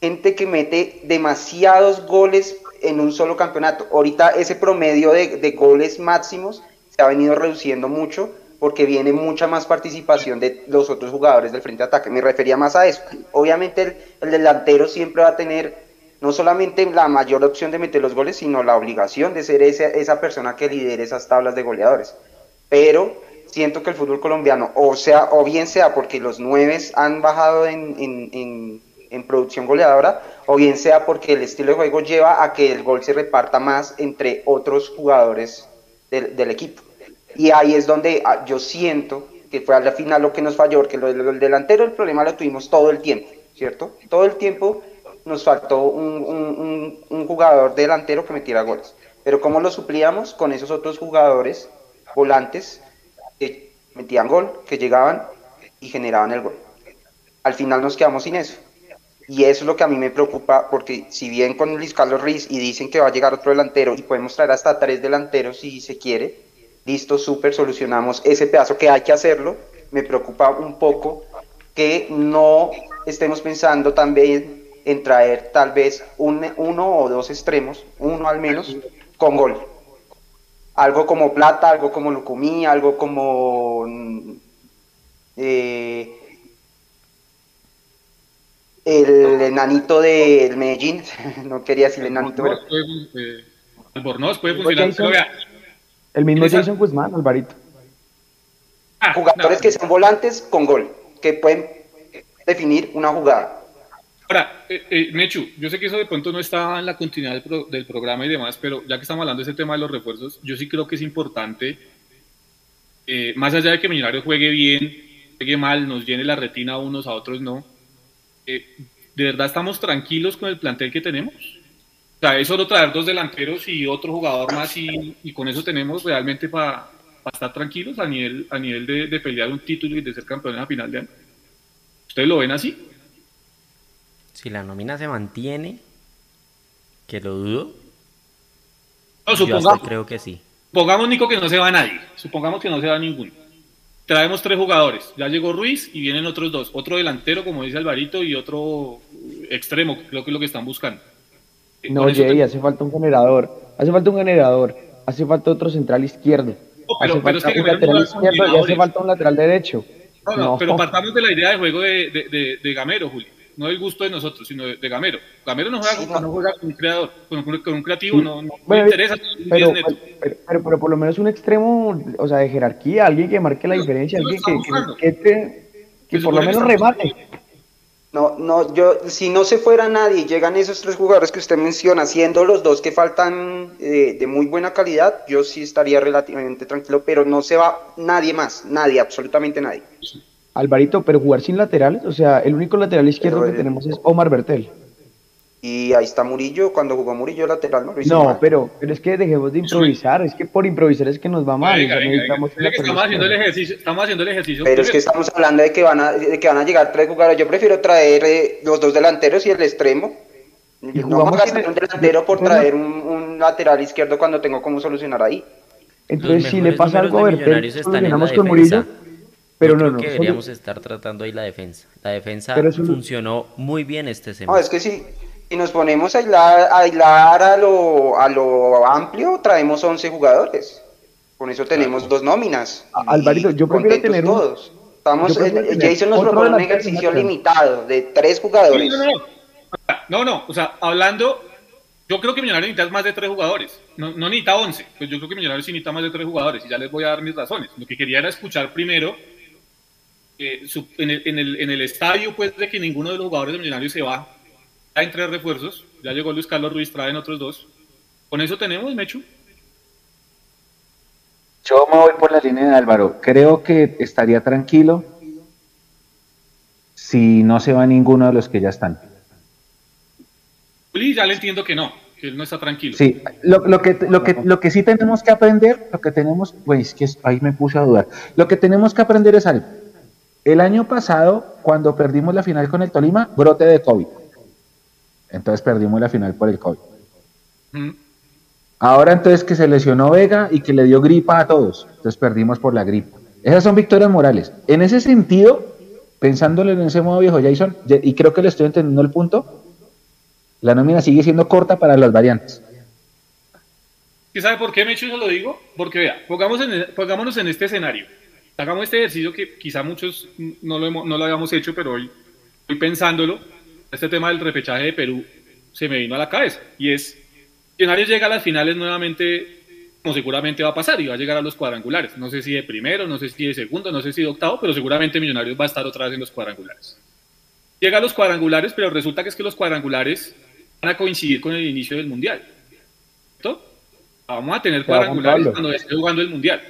gente que mete demasiados goles en un solo campeonato. Ahorita ese promedio de, goles máximos se ha venido reduciendo mucho porque viene mucha más participación de los otros jugadores del frente de ataque. Me refería más a eso. Obviamente el delantero siempre va a tener no solamente la mayor opción de meter los goles, sino la obligación de ser esa, esa persona que lidere esas tablas de goleadores. Pero siento que el fútbol colombiano, o sea, o bien sea porque los nueve han bajado en, producción goleadora, o bien sea porque el estilo de juego lleva a que el gol se reparta más entre otros jugadores del, del equipo. Y ahí es donde ah, yo siento que fue al final lo que nos falló, porque del delantero el problema lo tuvimos todo el tiempo, ¿cierto? Todo el tiempo nos faltó un, jugador delantero que metiera goles. Pero ¿cómo lo suplíamos? Con esos otros jugadores volantes que metían gol, que llegaban y generaban el gol. Al final nos quedamos sin eso. Y eso es lo que a mí me preocupa, porque si bien con Luis Carlos Ruiz y dicen que va a llegar otro delantero y podemos traer hasta tres delanteros si se quiere, listo, súper, solucionamos ese pedazo que hay que hacerlo. Me preocupa un poco que no estemos pensando también en traer tal vez un, uno o dos extremos, uno al menos, con gol. Algo como Plata, algo como Lucumí, algo como eh, el enanito del Medellín, no quería decir el enanito, pero... Albornoz puede funcionar. el mismo Jason Guzmán, Alvarito. Ah, Jugadores que sean volantes con gol, que pueden definir una jugada. Ahora, eh, eh, Mechu, yo sé que eso de pronto no está en la continuidad del, programa y demás, pero ya que estamos hablando de ese tema de los refuerzos, yo sí creo que es importante, eh, más allá de que Millonarios juegue bien, juegue mal, nos llene la retina a unos, a otros no, ¿de verdad estamos tranquilos con el plantel que tenemos? O sea, es solo traer dos delanteros y otro jugador más y, con eso tenemos realmente para estar tranquilos a nivel, a nivel de, de pelear un título y de ser campeones a final de año. ¿Ustedes lo ven así? Si la nómina se mantiene, que lo dudo. No, supongamos, yo creo que sí. Supongamos, Nico, que no se va nadie. Supongamos que no se va ninguno. Traemos tres jugadores. Ya llegó Ruiz y vienen otros dos. Otro delantero, como dice Alvarito, y otro extremo, creo que es lo que están buscando. No, Jay, hace falta un generador. Hace falta un generador. Hace falta otro central izquierdo. pero, hace falta un lateral izquierdo y hace falta un lateral derecho. No, no, pero partamos de la idea de juego de, de, de Gamero, Julio no el gusto de nosotros, sino de, Gamero. Gamero no juega, no. juega con un creador, con, un creativo, no, no, interesa. Pero, pero, pero, por lo menos un extremo, o sea, de jerarquía, alguien que marque la diferencia, alguien que, que, que, por lo menos remate. No, no, yo, si no se fuera nadie, llegan esos tres jugadores que usted menciona, siendo los dos que faltan eh, de muy buena calidad, yo sí estaría relativamente tranquilo, pero no se va nadie más, nadie, absolutamente nadie. Alvarito, pero jugar sin laterales, o sea, el único lateral izquierdo que tenemos es Omar Bertel. Y ahí está Murillo, cuando jugó Murillo lateral no lo hizo No, mal. pero, pero es que dejemos de improvisar, es que por improvisar es que nos va mal. Que estamos haciendo el ejercicio, estamos haciendo el ejercicio. Pero es que estamos hablando de que van a, de que van a llegar tres jugadores. Yo prefiero traer eh, los dos delanteros y el extremo. Y no jugamos gastar sin- un delantero por traer un, un lateral izquierdo cuando tengo cómo solucionar ahí. Entonces, si le pasa algo a Bertel, solucionamos con defensa. Murillo. Pero no, no. que solo- deberíamos estar tratando ahí la defensa. La defensa Pero eso- funcionó muy bien este No, semestre. es que si, si nos ponemos a aislar, a aislar a, lo, a lo amplio, traemos 11 jugadores. Con eso tenemos dos nóminas. Alvarito, yo prefiero tener un- todos. Estamos, tener Jason nos propone un ejercicio limitado de tres Sí, jugadores. no, no, no. No, no, o sea, hablando, yo creo que Millonarios necesita más de tres jugadores. No, no necesita 11, pues yo creo que Millonarios sí necesita más de tres jugadores y ya les voy a dar mis razones. Lo que quería era escuchar primero eh, su- en, el, en, el, en el estadio, pues, de que ninguno de los jugadores de Millonarios se va. Traen tres refuerzos, ya llegó Luis Carlos Ruiz, traen otros dos. Con eso tenemos, Mechu. Yo me voy por la línea de Álvaro. Creo que estaría tranquilo si no se va ninguno de los que ya están. Juli ya le entiendo que no, que él no está tranquilo. Sí, lo, lo que, lo, que, lo que sí tenemos que aprender, lo que tenemos, pues que ahí me puse a dudar, lo que tenemos que aprender es algo. El año pasado, cuando perdimos la final con el Tolima, brote de COVID. Entonces perdimos la final por el COVID. Mm. Ahora entonces que se lesionó Vega y que le dio gripa a todos. Entonces perdimos por la gripa. Esas son victorias morales. En ese sentido, pensándolo en ese modo viejo Jason, y creo que le estoy entendiendo el punto, la nómina sigue siendo corta para las variantes. ¿Y sabe por qué, Mechu, eso lo digo? Porque vea, en- pongámonos en este escenario. Hagamos este ejercicio que quizá muchos no lo, hemos- no lo habíamos hecho, pero hoy, hoy pensándolo, este tema del repechaje de Perú se me vino a la cabeza. Y es, Millonarios llega a las finales nuevamente, como seguramente va a pasar, y va a llegar a los cuadrangulares. No sé si de primero, no sé si de segundo, no sé si de octavo, pero seguramente Millonarios va a estar otra vez en los cuadrangulares. Llega a los cuadrangulares, pero resulta que es que los cuadrangulares van a coincidir con el inicio del Mundial. ¿Cierto? Vamos a tener cuadrangulares cuando esté jugando el Mundial.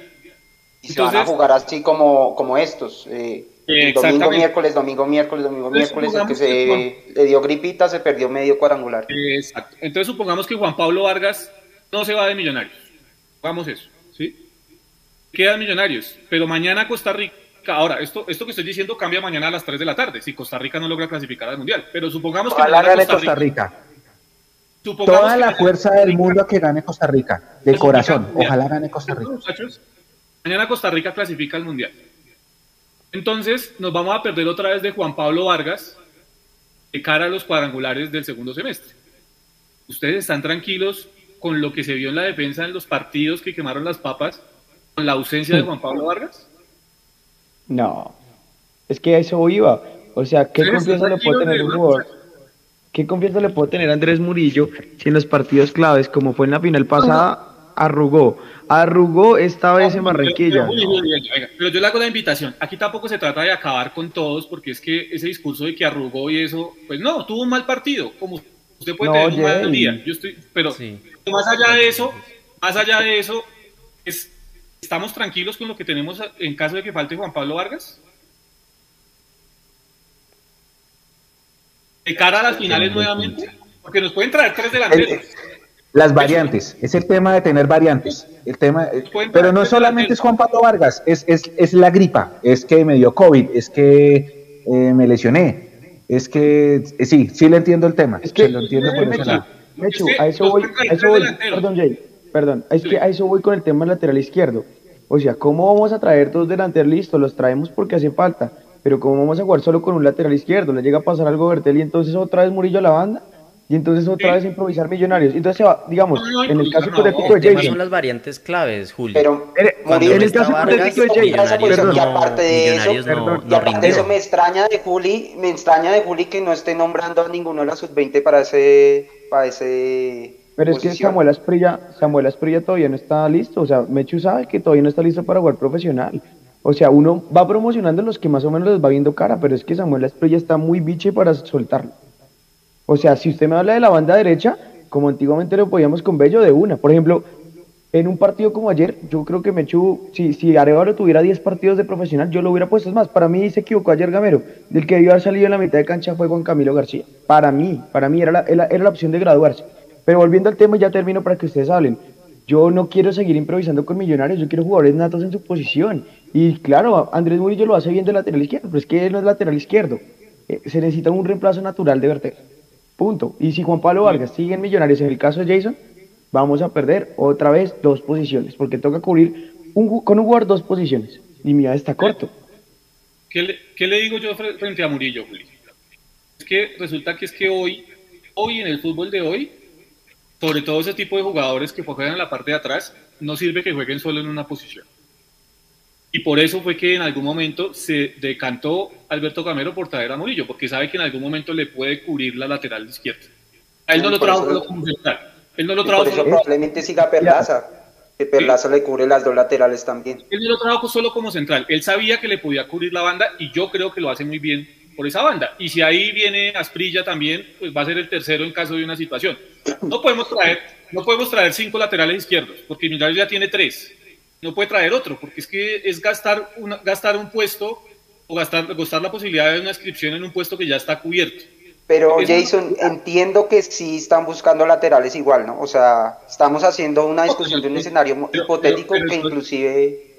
Y se van a Entonces- jugar así como, como estos. eh, domingo, Exactamente. miércoles, domingo, miércoles, domingo, Entonces, miércoles. El que se le dio gripita se perdió medio cuadrangular. Exacto. Entonces supongamos que Juan Pablo Vargas no se va de Millonarios. Vamos eso, ¿sí? Quedan Millonarios, pero mañana Costa Rica, ahora, esto, esto que estoy diciendo cambia mañana a las 3 de la tarde, si Costa Rica no logra clasificar al Mundial. Pero supongamos que Ojalá mañana gane Costa Rica. supongamos Toda que la mañana fuerza Costa del Rica- mundo a que gane Costa Rica. De corazón. Ojalá gane Costa Rica. Muchachos, mañana Costa Rica clasifica al Mundial. Entonces nos vamos a perder otra vez de Juan Pablo Vargas de cara a los cuadrangulares del segundo semestre. ¿Ustedes están tranquilos con lo que se vio en la defensa en los partidos que quemaron las papas con la ausencia de Juan Pablo Vargas? No, es que a eso iba. O sea, ¿qué confianza le puede tener un jugador? ¿Qué confianza le puede tener Andrés Murillo si en los partidos claves, como fue en la final pasada, arrugó? Arrugó esta vez en Barranquilla. Pero, venga, venga, pero yo le hago la invitación. Aquí tampoco se trata de acabar con todos, porque es que ese discurso de que arrugó y eso, pues no, tuvo un mal partido, como usted puede No, tener un mal día. Yo estoy, pero Sí. más allá de eso, más allá de eso, es, ¿estamos tranquilos con lo que tenemos en caso de que falte Juan Pablo Vargas? De cara a las finales nuevamente, porque nos pueden traer tres delanteros. Las variantes, es el tema de tener variantes. El tema, eh, pero no solamente es Juan Pablo Vargas, es, es, es la gripa, es que me dio COVID, es que eh, me lesioné, es que eh, sí, sí le entiendo el tema, Es que, se lo entiendo por ese Mechu, lado. Mechu, Es que a eso voy, a eso voy, perdón Jay, perdón, es que a eso voy con el tema del lateral izquierdo. O sea, ¿cómo vamos a traer dos delanteros listos? Los traemos porque hace falta, pero ¿cómo vamos a jugar solo con un lateral izquierdo? Le llega a pasar algo a Bertel y entonces otra vez Murillo a la banda y entonces otra Sí. vez improvisar millonarios. Entonces se va, digamos, No, no, en el caso no, hipotético de tema son Jason, las variantes claves, Julio. Pero En- el caso hipotético de Jason, perdón, y aparte de eso, perdón, Y aparte eso me extraña de Juli, me extraña de Juli que no esté nombrando a ninguno de las sub-20 para ese, para ese Pero es que. Samuel Asprilla, Samuel Asprilla todavía no está listo. O sea, Mechu sabe que todavía no está listo para jugar profesional. O sea, uno va promocionando los que más o menos les va viendo cara, pero es que Samuel Asprilla está muy biche para soltarlo. O sea, si usted me habla de la banda derecha, como antiguamente lo podíamos con Bello de una. Por ejemplo, en un partido como ayer, yo creo que Mechu, si, si Arevalo tuviera 10 partidos de profesional, yo lo hubiera puesto. Es más, para mí se equivocó ayer Gamero. Del que debió haber salido en la mitad de cancha fue Juan Camilo García. Para mí, para mí era la, era, la opción de graduarse. Pero volviendo al tema, ya termino para que ustedes hablen. Yo no quiero seguir improvisando con millonarios, yo quiero jugadores natos en su posición. Y claro, Andrés Murillo lo hace bien de lateral izquierdo, pero es que él no es lateral izquierdo. Eh, se necesita un reemplazo natural de Bertel. Punto. Y si Juan Pablo Vargas sigue en Millonarios, en el caso de Jason, vamos a perder otra vez dos posiciones, porque toca cubrir con un jugador dos posiciones. Y mi está corto. ¿Qué le, digo yo frente a Murillo, Juli? Es que resulta que es que hoy, hoy en el fútbol de hoy, sobre todo ese tipo de jugadores que juegan en la parte de atrás, no sirve que jueguen solo en una posición. Y por eso fue que en algún momento se decantó Alberto Camero por traer a Murillo, porque sabe que en algún momento le puede cubrir la lateral izquierda. A él no, lo trajo como central. Él no lo trajo eso probablemente siga Perlaza. Que Perlaza le cubre las dos laterales también. Él no lo trajo solo como central. Él sabía que le podía cubrir la banda y yo creo que lo hace muy bien por esa banda. Y si ahí viene Asprilla también, pues va a ser el tercero en caso de una situación. No podemos traer, no podemos traer cinco laterales izquierdos, porque Millonarios ya tiene tres. No puede traer otro, porque es que es gastar, una, gastar un puesto o gastar, gastar la posibilidad de una inscripción en un puesto que ya está cubierto. Pero Jason, entiendo que sí están buscando laterales igual, ¿no? O sea, estamos haciendo una discusión de un escenario hipotético que inclusive...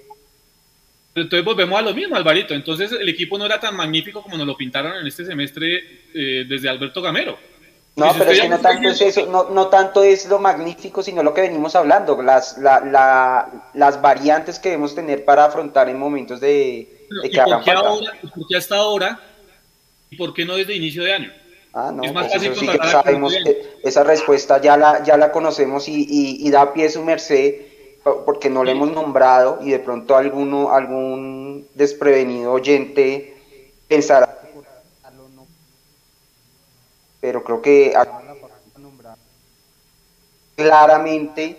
Entonces volvemos a lo mismo, Alvarito. Entonces el equipo no era tan magnífico como nos lo pintaron en este semestre eh, desde Alberto Gamero. No, pero es que no tanto es eso, no, no, tanto es lo magnífico, sino lo que venimos hablando, las, la, la, las variantes que debemos tener para afrontar en momentos de, de que hagan falta. Ahora, ¿Por qué hasta ahora? ¿Y por qué no desde inicio de año? Ah, no, pues eso sí que sabemos, esa respuesta ya la, ya la conocemos y, y, da pie a su merced porque no le hemos nombrado y de pronto alguno, algún desprevenido oyente pensará pero creo que claramente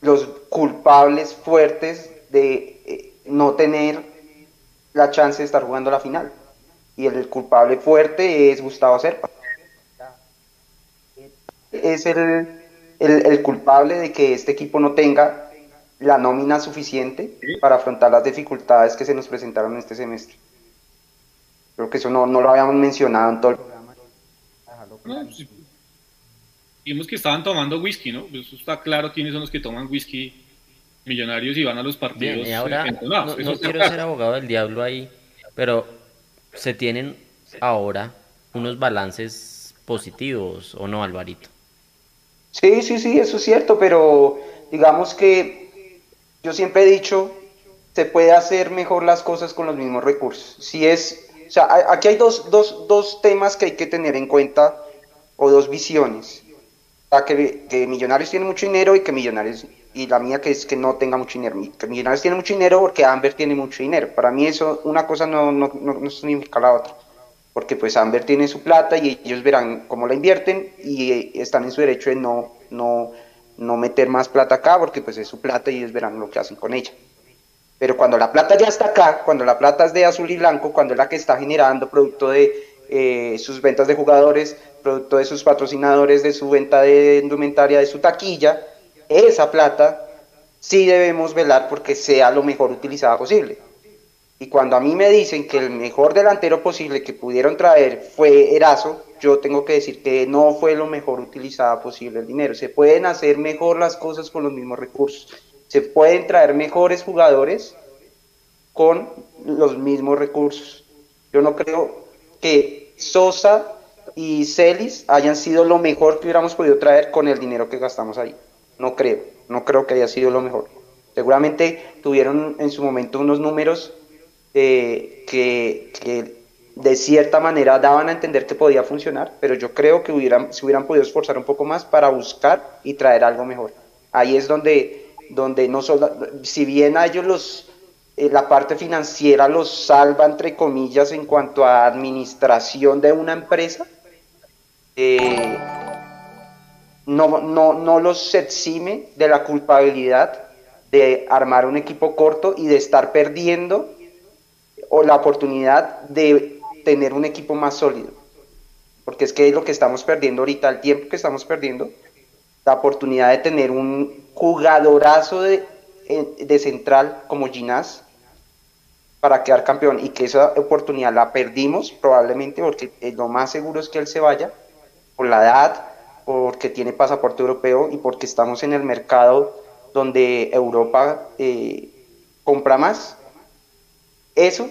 los culpables fuertes de eh, no tener la chance de estar jugando la final y el culpable fuerte es Gustavo Serpa es el, el, culpable de que este equipo no tenga la nómina suficiente para afrontar las dificultades que se nos presentaron en este semestre. Creo que eso no, no lo habíamos mencionado en todo el programa. Pues, Vimos que estaban tomando whisky, ¿no? Pues eso está claro quiénes son los que toman whisky millonarios y van a los partidos. y ahora, no, no quiero ser abogado del diablo ahí, pero se tienen ahora unos balances positivos, ¿o no, Alvarito? Sí, sí, sí, eso es cierto, pero digamos que yo siempre he dicho, se puede hacer mejor las cosas con los mismos recursos. Si es, o sea, aquí hay dos, dos, dos temas que hay que tener en cuenta, o dos visiones. Que, Millonarios tiene mucho dinero y que Millonarios, y la mía que es que no tenga mucho dinero. Que Millonarios tiene mucho dinero porque Amber tiene mucho dinero. Para mí eso, una cosa no, no, no, no significa la otra porque pues Amber tiene su plata y ellos verán cómo la invierten y eh, están en su derecho de no, no, no meter más plata acá porque pues es su plata y ellos verán lo que hacen con ella. Pero cuando la plata ya está acá, cuando la plata es de azul y blanco, cuando es la que está generando producto de eh, sus ventas de jugadores, producto de sus patrocinadores, de su venta de indumentaria, de su taquilla, esa plata sí debemos velar porque sea lo mejor utilizada posible. Y cuando a mí me dicen que el mejor delantero posible que pudieron traer fue Erazo, yo tengo que decir que no fue lo mejor utilizado posible el dinero. Se pueden hacer mejor las cosas con los mismos recursos. Se pueden traer mejores jugadores con los mismos recursos. Yo no creo que Sosa y Celis hayan sido lo mejor que hubiéramos podido traer con el dinero que gastamos ahí. No creo, no creo que haya sido lo mejor. Seguramente tuvieron en su momento unos números eh, que, de cierta manera daban a entender que podía funcionar, pero yo creo que hubieran, se hubieran podido esforzar un poco más para buscar y traer algo mejor. Ahí es donde, donde no solo, si bien a ellos los, eh, la parte financiera los salva, entre comillas, en cuanto a administración de una empresa, eh, no, no, no los exime de la culpabilidad de armar un equipo corto y de estar perdiendo o la oportunidad de tener un equipo más sólido. Porque es que es lo que estamos perdiendo ahorita, el tiempo que estamos perdiendo, la oportunidad de tener un jugadorazo de, de central como Ginás para quedar campeón y que esa oportunidad la perdimos probablemente porque lo más seguro es que él se vaya por la edad, porque tiene pasaporte europeo y porque estamos en el mercado donde Europa eh, compra más. Eso,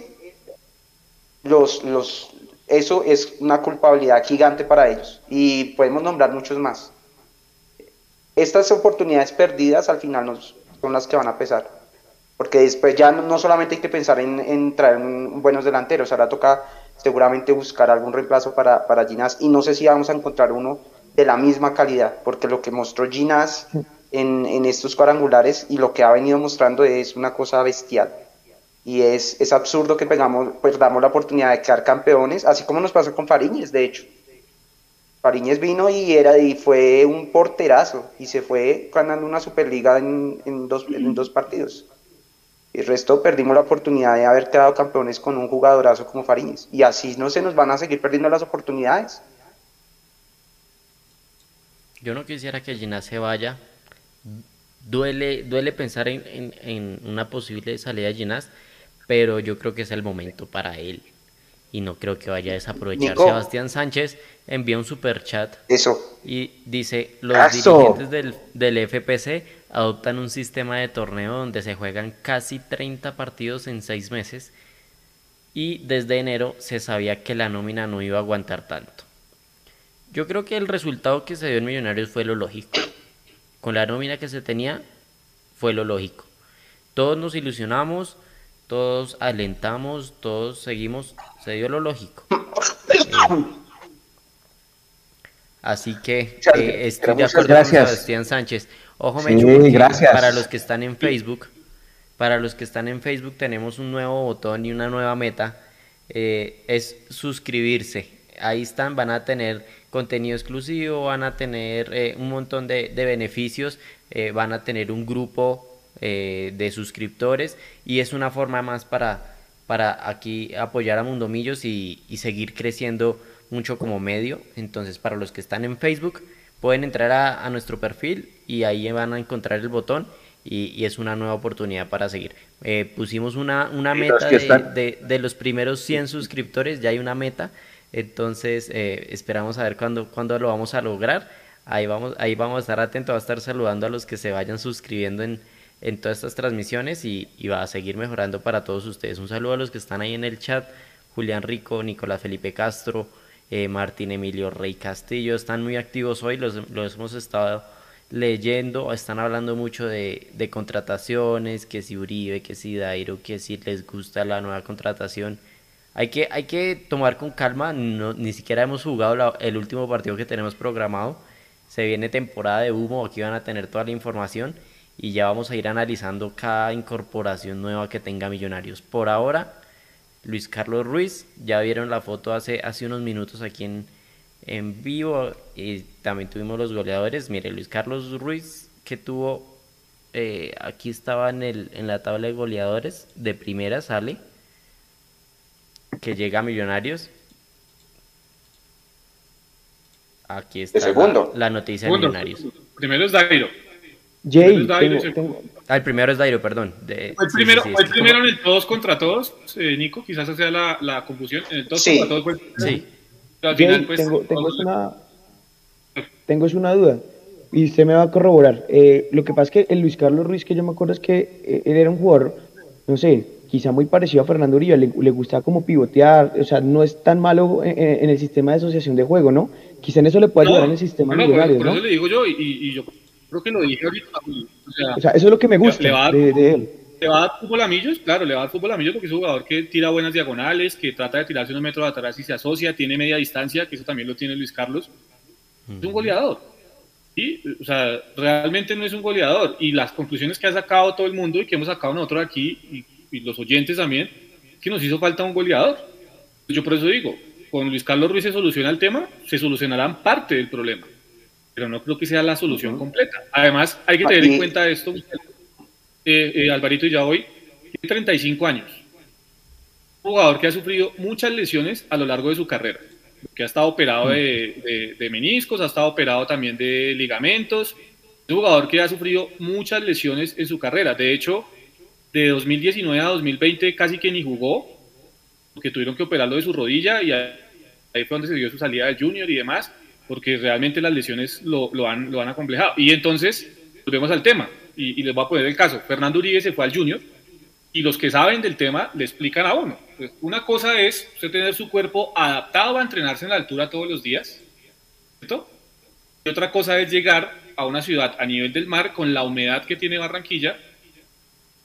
los, los, eso es una culpabilidad gigante para ellos y podemos nombrar muchos más. Estas oportunidades perdidas al final nos, son las que van a pesar, porque después ya no, solamente hay que pensar en, traer buenos delanteros, ahora toca seguramente buscar algún reemplazo para, para Ginás y no sé si vamos a encontrar uno de la misma calidad, porque lo que mostró Ginás en, en estos cuadrangulares y lo que ha venido mostrando es una cosa bestial. Y es, es absurdo que pegamos, pues damos la oportunidad de quedar campeones, así como nos pasó con Fariñez, de hecho. Fariñez vino y era y fue un porterazo y se fue ganando una Superliga en, en, dos, en dos partidos. Y el resto perdimos la oportunidad de haber quedado campeones con un jugadorazo como Fariñez. Y así no se nos van a seguir perdiendo las oportunidades. Yo no quisiera que Gina se vaya. Duele, duele pensar en, una posible salida de Ginás, pero yo creo que es el momento para él. Y no creo que vaya a desaprovechar. Sebastián Sánchez envía un super chat. Eso. Y dice, los dirigentes del, del FPC adoptan un sistema de torneo donde se juegan casi 30 partidos en 6 meses. Y desde enero se sabía que la nómina no iba a aguantar tanto. Yo creo que el resultado que se dio en Millonarios fue lo lógico. Con la nómina que se tenía, fue lo lógico. Todos nos ilusionamos, todos alentamos, todos seguimos, se dio lo lógico. Eh, así que eh, estoy de acuerdo con Sebastián Sánchez. Ojo, me gracias. para los que están en Facebook, para los que están en Facebook tenemos un nuevo botón y una nueva meta. Eh, es suscribirse. Ahí están, van a tener contenido exclusivo, van a tener eh, un montón de, beneficios, eh, van a tener un grupo eh, de suscriptores y es una forma más para, para aquí apoyar a Mundomillos y, y seguir creciendo mucho como medio. Entonces, para los que están en Facebook, pueden entrar a, nuestro perfil y ahí van a encontrar el botón y, es una nueva oportunidad para seguir. pusimos una, una meta de, de, los primeros 100 suscriptores, ya hay una meta entonces, eh, esperamos a ver cuándo, cuándo lo vamos a lograr. Ahí vamos, ahí vamos a estar atentos, va a estar saludando a los que se vayan suscribiendo en, en todas estas transmisiones y, va a seguir mejorando para todos ustedes. Un saludo a los que están ahí en el chat, Julián Rico, Nicolás Felipe Castro, eh, Martín Emilio Rey Castillo, están muy activos hoy, los, los hemos estado leyendo, están hablando mucho de, de, contrataciones, que si Uribe, que si Dairo, que si les gusta la nueva contratación. Hay que, hay que tomar con calma, no, ni siquiera hemos jugado el último partido que tenemos programado. Se viene temporada de humo, aquí van a tener toda la información. Y ya vamos a ir analizando cada incorporación nueva que tenga Millonarios. Por ahora, Luis Carlos Ruiz, ya vieron la foto hace, hace unos minutos aquí en, en vivo y también tuvimos los goleadores. Mire, Luis Carlos Ruiz que tuvo, eh, aquí estaba en, el, en la tabla de goleadores, de primera sale que llega a Millonarios. Aquí está segundo. La, noticia de Millonarios. Primero es Dairo. Jay, Ah, el primero es Dairo, perdón. fue el primero, fue primero en el todos contra todos, eh, Nico, quizás sea la, la, confusión. En el todos contra todos fue Sí. al final, pues, tengo, tengo, una, tengo una duda y usted me va a corroborar. Eh, lo que pasa es que el Luis Carlos Ruiz, que yo me acuerdo es que eh, él era un jugador, no sé, quizá muy parecido a Fernando Uribe, le, le gusta como pivotear, o sea, no es tan malo en, el sistema de asociación de juego, ¿no? Quizá en eso le puede ayudar en el sistema no, no, por, eso le digo yo, y, yo creo que lo dije ahorita. O sea, eso es lo que me gusta de, él. Le va a dar fútbol a Millos, claro, le va a dar fútbol a Millos porque es un jugador que tira buenas diagonales, que trata de tirarse unos metros atrás y se asocia, tiene media distancia, que eso también lo tiene Luis Carlos. Es un goleador. Y, o sea, realmente no es un goleador. Y las conclusiones que ha sacado todo el mundo y que hemos sacado nosotros aquí, y y los oyentes también, que nos hizo falta un goleador. Yo por eso digo, con Luis Carlos Ruiz se soluciona el tema, se solucionarán parte del problema, pero no creo que sea la solución completa. Además, hay que tener en cuenta esto, eh, eh, Alvarito ya hoy, tiene 35 años, un jugador que ha sufrido muchas lesiones a lo largo de su carrera. que ha estado operado de, de, meniscos, ha estado operado también de ligamentos. Es un jugador que ha sufrido muchas lesiones en su carrera. De hecho, de 2019 a 2020 casi que ni jugó, porque tuvieron que operarlo de su rodilla y ahí fue donde se dio su salida de junior y demás, porque realmente las lesiones lo, lo, han, lo han acomplejado. Y entonces, volvemos al tema, y, y les voy a poner el caso. Fernando Uribe se fue al junior, y los que saben del tema le explican a uno. Pues, una cosa es usted tener su cuerpo adaptado a entrenarse en la altura todos los días, ¿cierto? Y otra cosa es llegar a una ciudad a nivel del mar con la humedad que tiene Barranquilla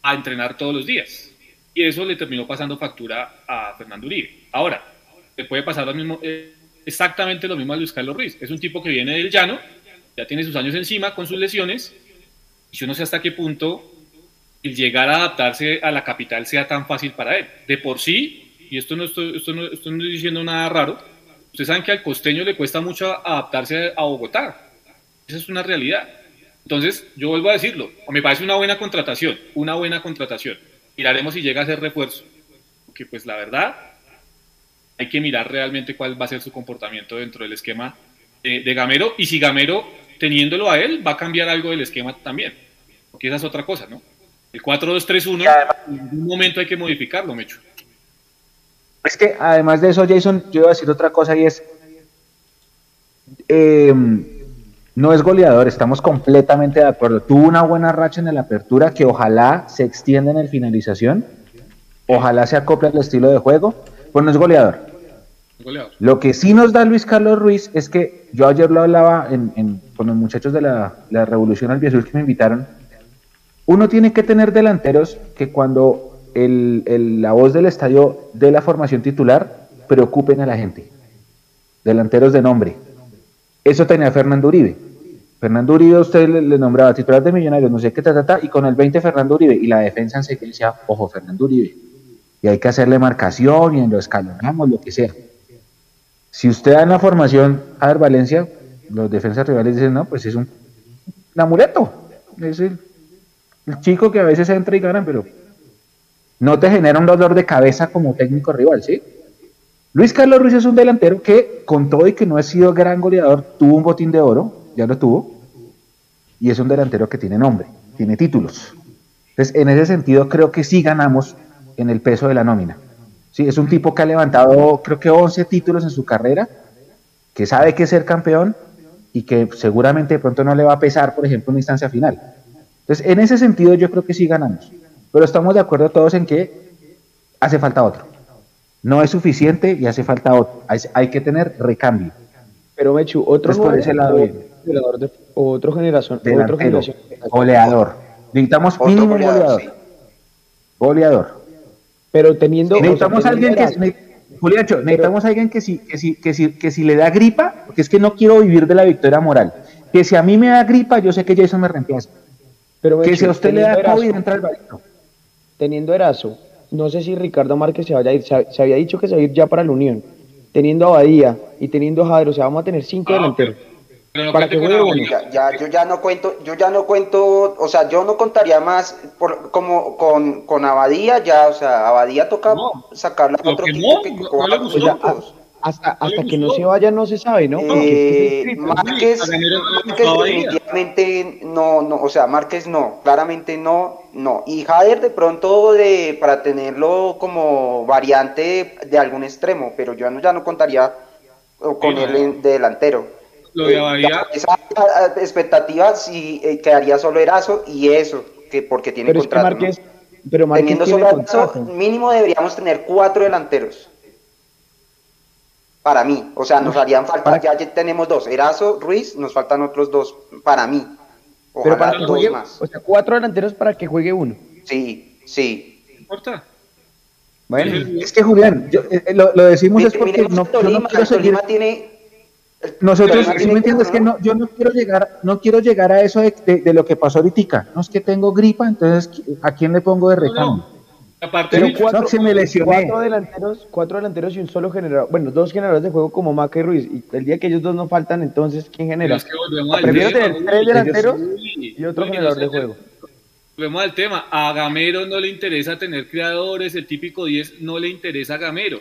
a entrenar todos los días. Y eso le terminó pasando factura a Fernando Uribe. Ahora, le puede pasar lo mismo, eh, exactamente lo mismo a Luis Carlos Ruiz. Es un tipo que viene del llano, ya tiene sus años encima con sus lesiones, y yo no sé hasta qué punto el llegar a adaptarse a la capital sea tan fácil para él. De por sí, y esto no estoy, diciendo nada raro, ustedes saben que al costeño le cuesta mucho adaptarse a Bogotá. Esa es una realidad. Entonces, yo vuelvo a decirlo, me parece una buena contratación, una buena contratación. Miraremos si llega a ser refuerzo. Porque pues la verdad, hay que mirar realmente cuál va a ser su comportamiento dentro del esquema de, de Gamero. Y si Gamero, teniéndolo a él, va a cambiar algo del esquema también. Porque esa es otra cosa, ¿no? El 4-2-3-1, en algún momento hay que modificarlo, Mecho. Es que además de eso, Jason, yo iba a decir otra cosa y es, eh, no es goleador, estamos completamente de acuerdo. Tuvo una buena racha en la apertura que ojalá se extienda en el finalización, ojalá se acople al estilo de juego, pues no es goleador. Lo que sí nos da Luis Carlos Ruiz es que yo ayer lo hablaba con los muchachos de la, Revolución Albiazul que me invitaron, uno tiene que tener delanteros que cuando la voz del estadio de la formación titular preocupen a la gente. Delanteros de nombre. Eso tenía Fernando Uribe. Fernando Uribe usted le, nombraba titular de Millonarios, no sé qué, ta, y con el 20 Fernando Uribe, y la defensa en secuencia, ojo, Fernando Uribe. Y hay que hacerle marcación y en lo escalonamos, lo que sea. Si usted da en la formación a ver Valencia, los defensas rivales dicen, no, pues es un, amuleto. Es el, el chico que a veces entra y gana, pero no te genera un dolor de cabeza como técnico rival, ¿sí? Luis Carlos Ruiz es un delantero que, con todo y que no ha sido gran goleador, tuvo un botín de oro, ya lo tuvo, y es un delantero que tiene nombre, tiene títulos. Entonces, en ese sentido, creo que sí ganamos en el peso de la nómina. Sí, es un tipo que ha levantado, creo que 11 títulos en su carrera, que sabe que es ser campeón y que seguramente de pronto no le va a pesar, por ejemplo, una instancia final. Entonces, en ese sentido yo creo que sí ganamos, pero estamos de acuerdo todos en que hace falta otro. No es suficiente y hace falta otro. Hay, que tener recambio. Pero Mechu, otro por ese lado, de, otro generación, otro generación. Goleador. Necesitamos mínimo goleador. Goleador. Pero teniendo. Necesitamos alguien que. necesitamos alguien que si, que, si, que, si, que si le da gripa, porque es que no quiero vivir de la victoria moral. Que si a mí me da gripa, yo sé que Jason me reemplaza. Pero que si a usted le da COVID, entra el barito. Teniendo Erazo, no sé si Ricardo Márquez se vaya a ir, se, había dicho que se va a ir ya para la Unión. Teniendo a Badía y teniendo a Jairo, o sea, vamos a tener cinco ah, delanteros. Para que juegue ya, yo ya no cuento, yo ya no cuento, o sea, yo no contaría más por, como con, con Abadía, ya, o sea, Abadía toca sacarla a otro equipo que, hasta, hasta que no se vaya no se sabe, ¿no? Eh, Márquez, definitivamente no, no, o sea, Márquez no, claramente no, no. Y Jader de pronto de, para tenerlo como variante de algún extremo, pero yo no, ya no contaría con él de delantero. Lo de eh, esa expectativa sí eh, quedaría solo Erazo y eso, que porque tiene contrato. pero Márquez Teniendo solo Erazo, mínimo deberíamos tener cuatro delanteros para mí. O sea, nos harían falta, ya, tenemos dos, Erazo, Ruiz, nos faltan otros dos para mí. Ojalá Pero para que juegue, más. O sea, cuatro delanteros para que juegue uno. Sí, sí. ¿No importa? Bueno, es que Julián, eh, eh, lo, decimos es porque no, Tolima, no Tolima tiene nosotros, si me entiendes, que no, yo no quiero llegar, no quiero llegar a eso de, de, lo que pasó ahorita. No es que tengo gripa, entonces ¿a quién le pongo de recambio? Aparte Pero cuatro, cuatro, delanteros, cuatro delanteros y un solo generador. Bueno, dos generadores de juego como Maca y Ruiz. Y el día que ellos dos no faltan, entonces, ¿quién genera? Es que Prefiero tener tres delanteros y otro generador de juego. Volvemos al tema. A Gamero no le interesa tener creadores, el típico 10 no le interesa a Gamero.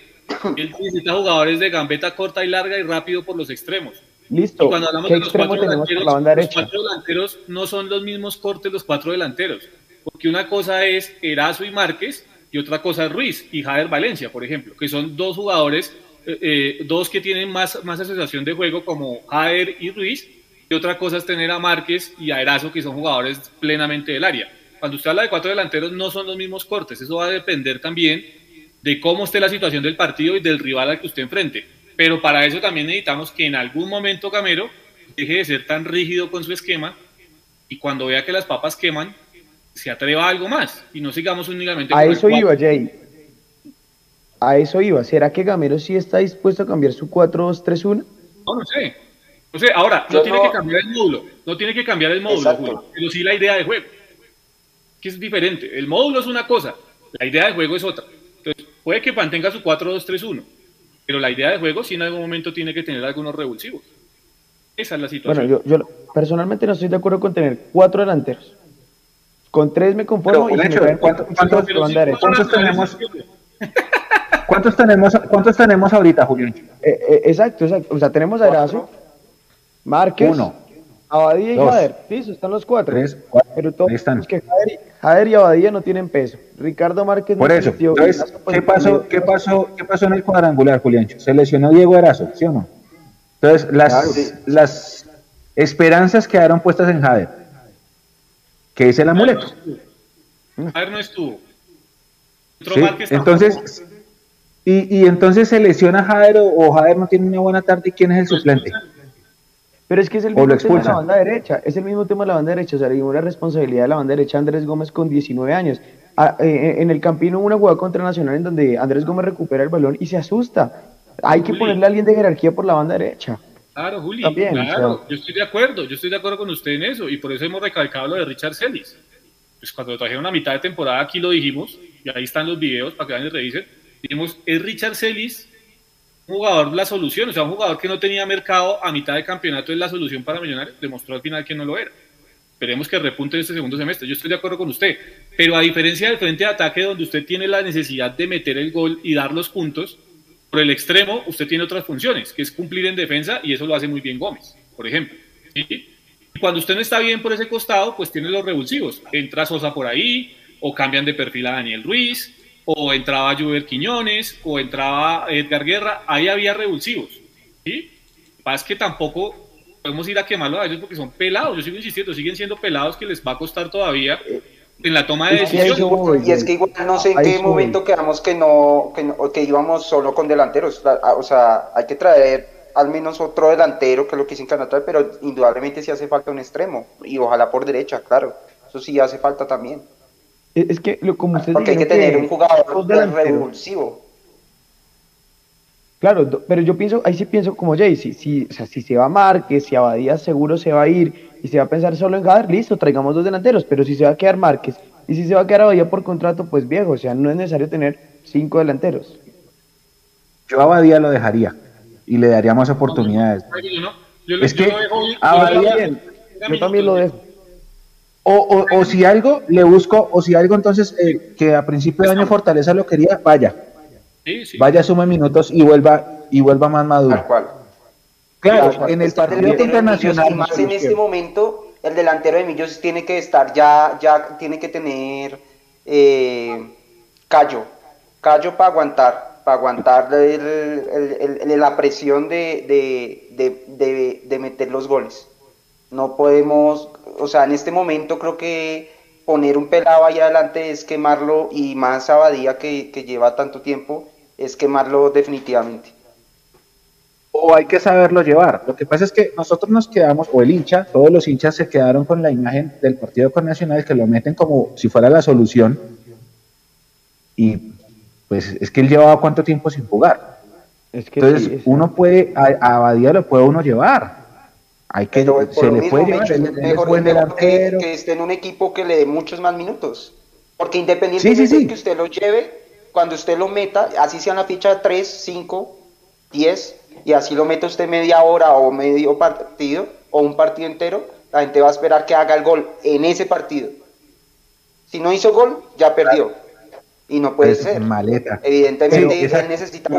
Él necesita jugadores de gambeta corta y larga y rápido por los extremos. Listo. Y cuando hablamos ¿Qué de los cuatro delanteros, la banda los cuatro delanteros no son los mismos cortes los cuatro delanteros. Porque una cosa es Erazo y Márquez y otra cosa es Ruiz y Jader Valencia, por ejemplo, que son dos jugadores, eh, eh, dos que tienen más, más asociación de juego como Jader y Ruiz. Y otra cosa es tener a Márquez y a Erazo, que son jugadores plenamente del área. Cuando usted habla de cuatro delanteros, no son los mismos cortes. Eso va a depender también de cómo esté la situación del partido y del rival al que usted enfrente. Pero para eso también necesitamos que en algún momento Gamero deje de ser tan rígido con su esquema y cuando vea que las papas queman, se atreva a algo más y no sigamos únicamente A con el eso iba, Jay. A eso iba. ¿Será que Gamero sí está dispuesto a cambiar su 4-2-3-1? No, no sé. No sé, ahora, no tiene que cambiar el módulo, no tiene que cambiar el módulo. Julio, pero sí la idea de juego, que es diferente. El módulo es una cosa, la idea de juego es otra. Puede que mantenga su 4-2-3-1, pero la idea de juego sí en algún momento tiene que tener algunos revulsivos. Esa es la situación. Bueno, yo, yo personalmente no estoy de acuerdo con tener cuatro delanteros. Con tres me conformo Pero, y si me Nacho, traen ¿cuánto- cuatro cuántos- por banda derecha. ¿cuántos tenemos? ¿Cuántos tenemos, ¿Cuántos tenemos ahorita, Julián? Eh, eh, exacto, exacto. O sea, tenemos a Erazo, Márquez, Uno, Abadía y dos, Jader. Listo, están los cuatro. tres, cuatro. Pero todos ahí están. que Jader, y- Jader y Abadía no tienen peso. Ricardo Márquez Por no eso. pues, ¿qué pasó, qué, pasó, ¿qué pasó en el cuadrangular, Julián? Se lesionó Diego Erazo, ¿sí o no? Entonces, las, Claro, sí. las esperanzas quedaron puestas en Jader, que es el amuleto. Jader no estuvo. ¿sí? Entonces, y, y entonces se lesiona Jader o, o Jader no tiene una buena tarde, ¿y quién es el suplente? Pero es que es el O lo mismo tema de la banda derecha. Es el mismo tema de la banda derecha. O sea, le dimos la responsabilidad de la banda derecha a Andrés Gómez con 19 años. Ah, eh, en el Campino hubo una jugada contra Nacional en donde Andrés Gómez recupera el balón y se asusta. Hay que Juli. ponerle a alguien de jerarquía por la banda derecha. Claro, Juli, También, claro, o sea. yo estoy de acuerdo, yo estoy de acuerdo con usted en eso, y por eso hemos recalcado lo de Richard Celis. Pues cuando lo trajeron a mitad de temporada aquí lo dijimos, y ahí están los videos para que vayan y revisen, dijimos, es Richard Celis jugador la solución, o sea, un jugador que no tenía mercado a mitad de campeonato es la solución para Millonarios, demostró al final que no lo era. Esperemos que repunte en este segundo semestre, yo estoy de acuerdo con usted, pero a diferencia del frente de ataque donde usted tiene la necesidad de meter el gol y dar los puntos, por el extremo, usted tiene otras funciones, que es cumplir en defensa, y eso lo hace muy bien Gómez, por ejemplo. Y cuando usted no está bien por ese costado, pues tiene los revulsivos. Entra Sosa por ahí, o cambian de perfil a Daniel Ruiz, o entraba Juber Quiñones, o entraba Edgar Guerra, ahí había revulsivos. ¿sí? Lo que pasa es que tampoco podemos ir a quemarlos a ellos porque son pelados, yo sigo insistiendo, siguen siendo pelados que les va a costar todavía en la toma de decisiones. Y es que igual no sé en qué momento quedamos que no, que no- que íbamos solo con delanteros. La- O sea, hay que traer al menos otro delantero, que es lo que dicen que van a traer, pero indudablemente sí hace falta un extremo. Y ojalá por derecha, claro. Eso sí hace falta también. Es es que, lo, como ustedes Porque hay que tener un jugador dos delanteros. revulsivo. Claro, pero yo pienso, ahí sí pienso como Jay, si, si, o sea, si se va Márquez, si Abadía seguro se va a ir y se va a pensar solo en Jader, listo, traigamos dos delanteros, pero si se va a quedar Márquez y si se va a quedar Abadía por contrato, pues viejo, o sea, no es necesario tener cinco delanteros. Yo a Abadía lo dejaría y le daría más oportunidades. Yo no, yo, Es yo que lo dejo- yo Abadía- yo también lo dejo. O, o, o si algo le busco, o si algo entonces eh, que a principio de año Fortaleza lo quería, vaya, Sí, sí. vaya, sume minutos y vuelva y vuelva más Tal maduro. cual. Claro, Claro, en el está el partido delantero contra de Millos, Nacional. y más en este momento, el delantero de Millos tiene que estar ya, ya tiene que tener eh, callo, callo para aguantar, para aguantar el- el- el- la presión de, de, de, de- de meter los goles. No podemos, o sea, en este momento creo que poner un pelado ahí adelante es quemarlo y más Abadía que, que lleva tanto tiempo, es quemarlo definitivamente. o hay que saberlo llevar. Lo que pasa es que nosotros nos quedamos, o el hincha, todos los hinchas se quedaron con la imagen del partido con Nacional, que lo meten como si fuera la solución. Y pues es que él llevaba cuánto tiempo sin jugar. Es que Entonces sí, es- uno puede, a, a Abadía lo puede uno llevar. Hay que, Pero se le mismo, puede llevar, es mejor, que, esté en un equipo que le dé muchos más minutos. Porque independientemente Sí, sí, sí. de que usted lo lleve, cuando usted lo meta, así sea en la ficha 3, 5, 10, y así lo meta usted media hora o medio partido, o un partido entero, la gente va a esperar que haga el gol en ese partido. Si no hizo gol, ya perdió. Y no puede Es ser. maleta. Evidentemente esa- él necesita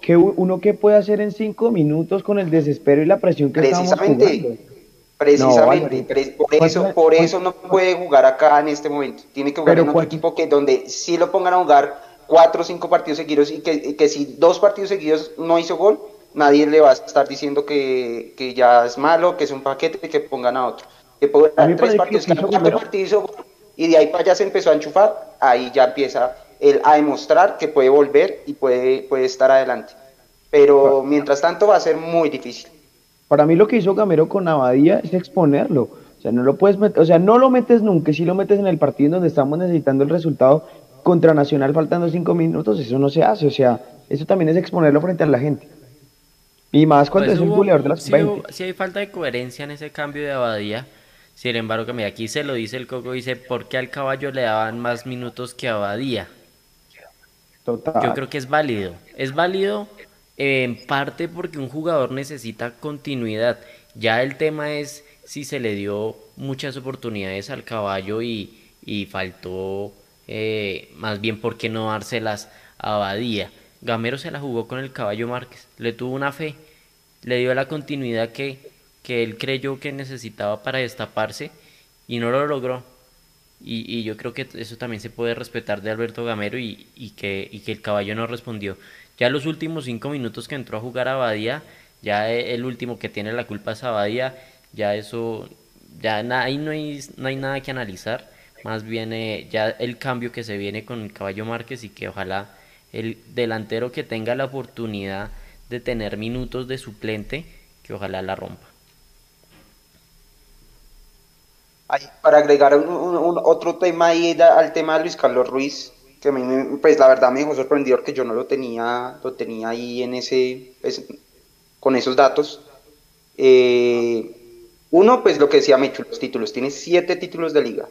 jugar. Alvarito, ¿qué u- uno qué puede hacer en cinco minutos con el desespero y la presión que estamos jugando? Precisamente. Precisamente, pre- por eso, ¿Cuánto- por eso no puede jugar acá en este momento. Tiene que jugar en otro equipo que donde sí lo pongan a jugar cuatro o cinco partidos seguidos y que, que si dos partidos seguidos no hizo gol, nadie le va a estar diciendo que, que ya es malo, que es un paquete, que pongan a otro. Que puede tres partidos, que que hizo cuatro partidos hizo gol, y de ahí para allá se empezó a enchufar, ahí ya empieza él a demostrar que puede volver y puede, puede estar adelante. Pero mientras tanto va a ser muy difícil. Para mí lo que hizo Gamero con Abadía es exponerlo. O sea, no lo puedes meter, o sea, no lo metes nunca, si lo metes en el partido en donde estamos necesitando el resultado contra Nacional faltando cinco minutos, eso no se hace, o sea, eso también es exponerlo frente a la gente. Y más cuando Pues es el hubo- goleador de las sí 20. hubo- sí hay falta de coherencia en ese cambio de Abadía. Sin embargo, que mira, aquí se lo dice el Coco, dice, ¿por qué al caballo le daban más minutos que a Abadía? Yo creo que es válido. Es válido eh, en parte porque un jugador necesita continuidad. Ya el tema es si se le dio muchas oportunidades al caballo y, faltó eh, más bien por qué no dárselas a Abadía. Gamero se la jugó con el caballo Márquez, le tuvo una fe, le dio la continuidad que él creyó que necesitaba para destaparse y no lo logró. Y, y yo creo que eso también se puede respetar de Alberto Gamero y, que, el caballo no respondió. Ya los últimos cinco minutos que entró a jugar a Badía, ya e- el último que tiene la culpa es Abadía, ya eso, ya ahí no hay, no hay nada que analizar, más bien eh, ya el cambio que se viene con el caballo Márquez y que ojalá el delantero que tenga la oportunidad de tener minutos de suplente, que ojalá la rompa. Para agregar un- un- un- otro tema ahí da- al tema de Luis Carlos Ruiz, que pues la verdad me dejó sorprendido que yo no lo tenía, lo tenía ahí en ese, pues, con esos datos. Eh, uno, pues lo que decía Mechu, los títulos, tiene siete títulos de liga,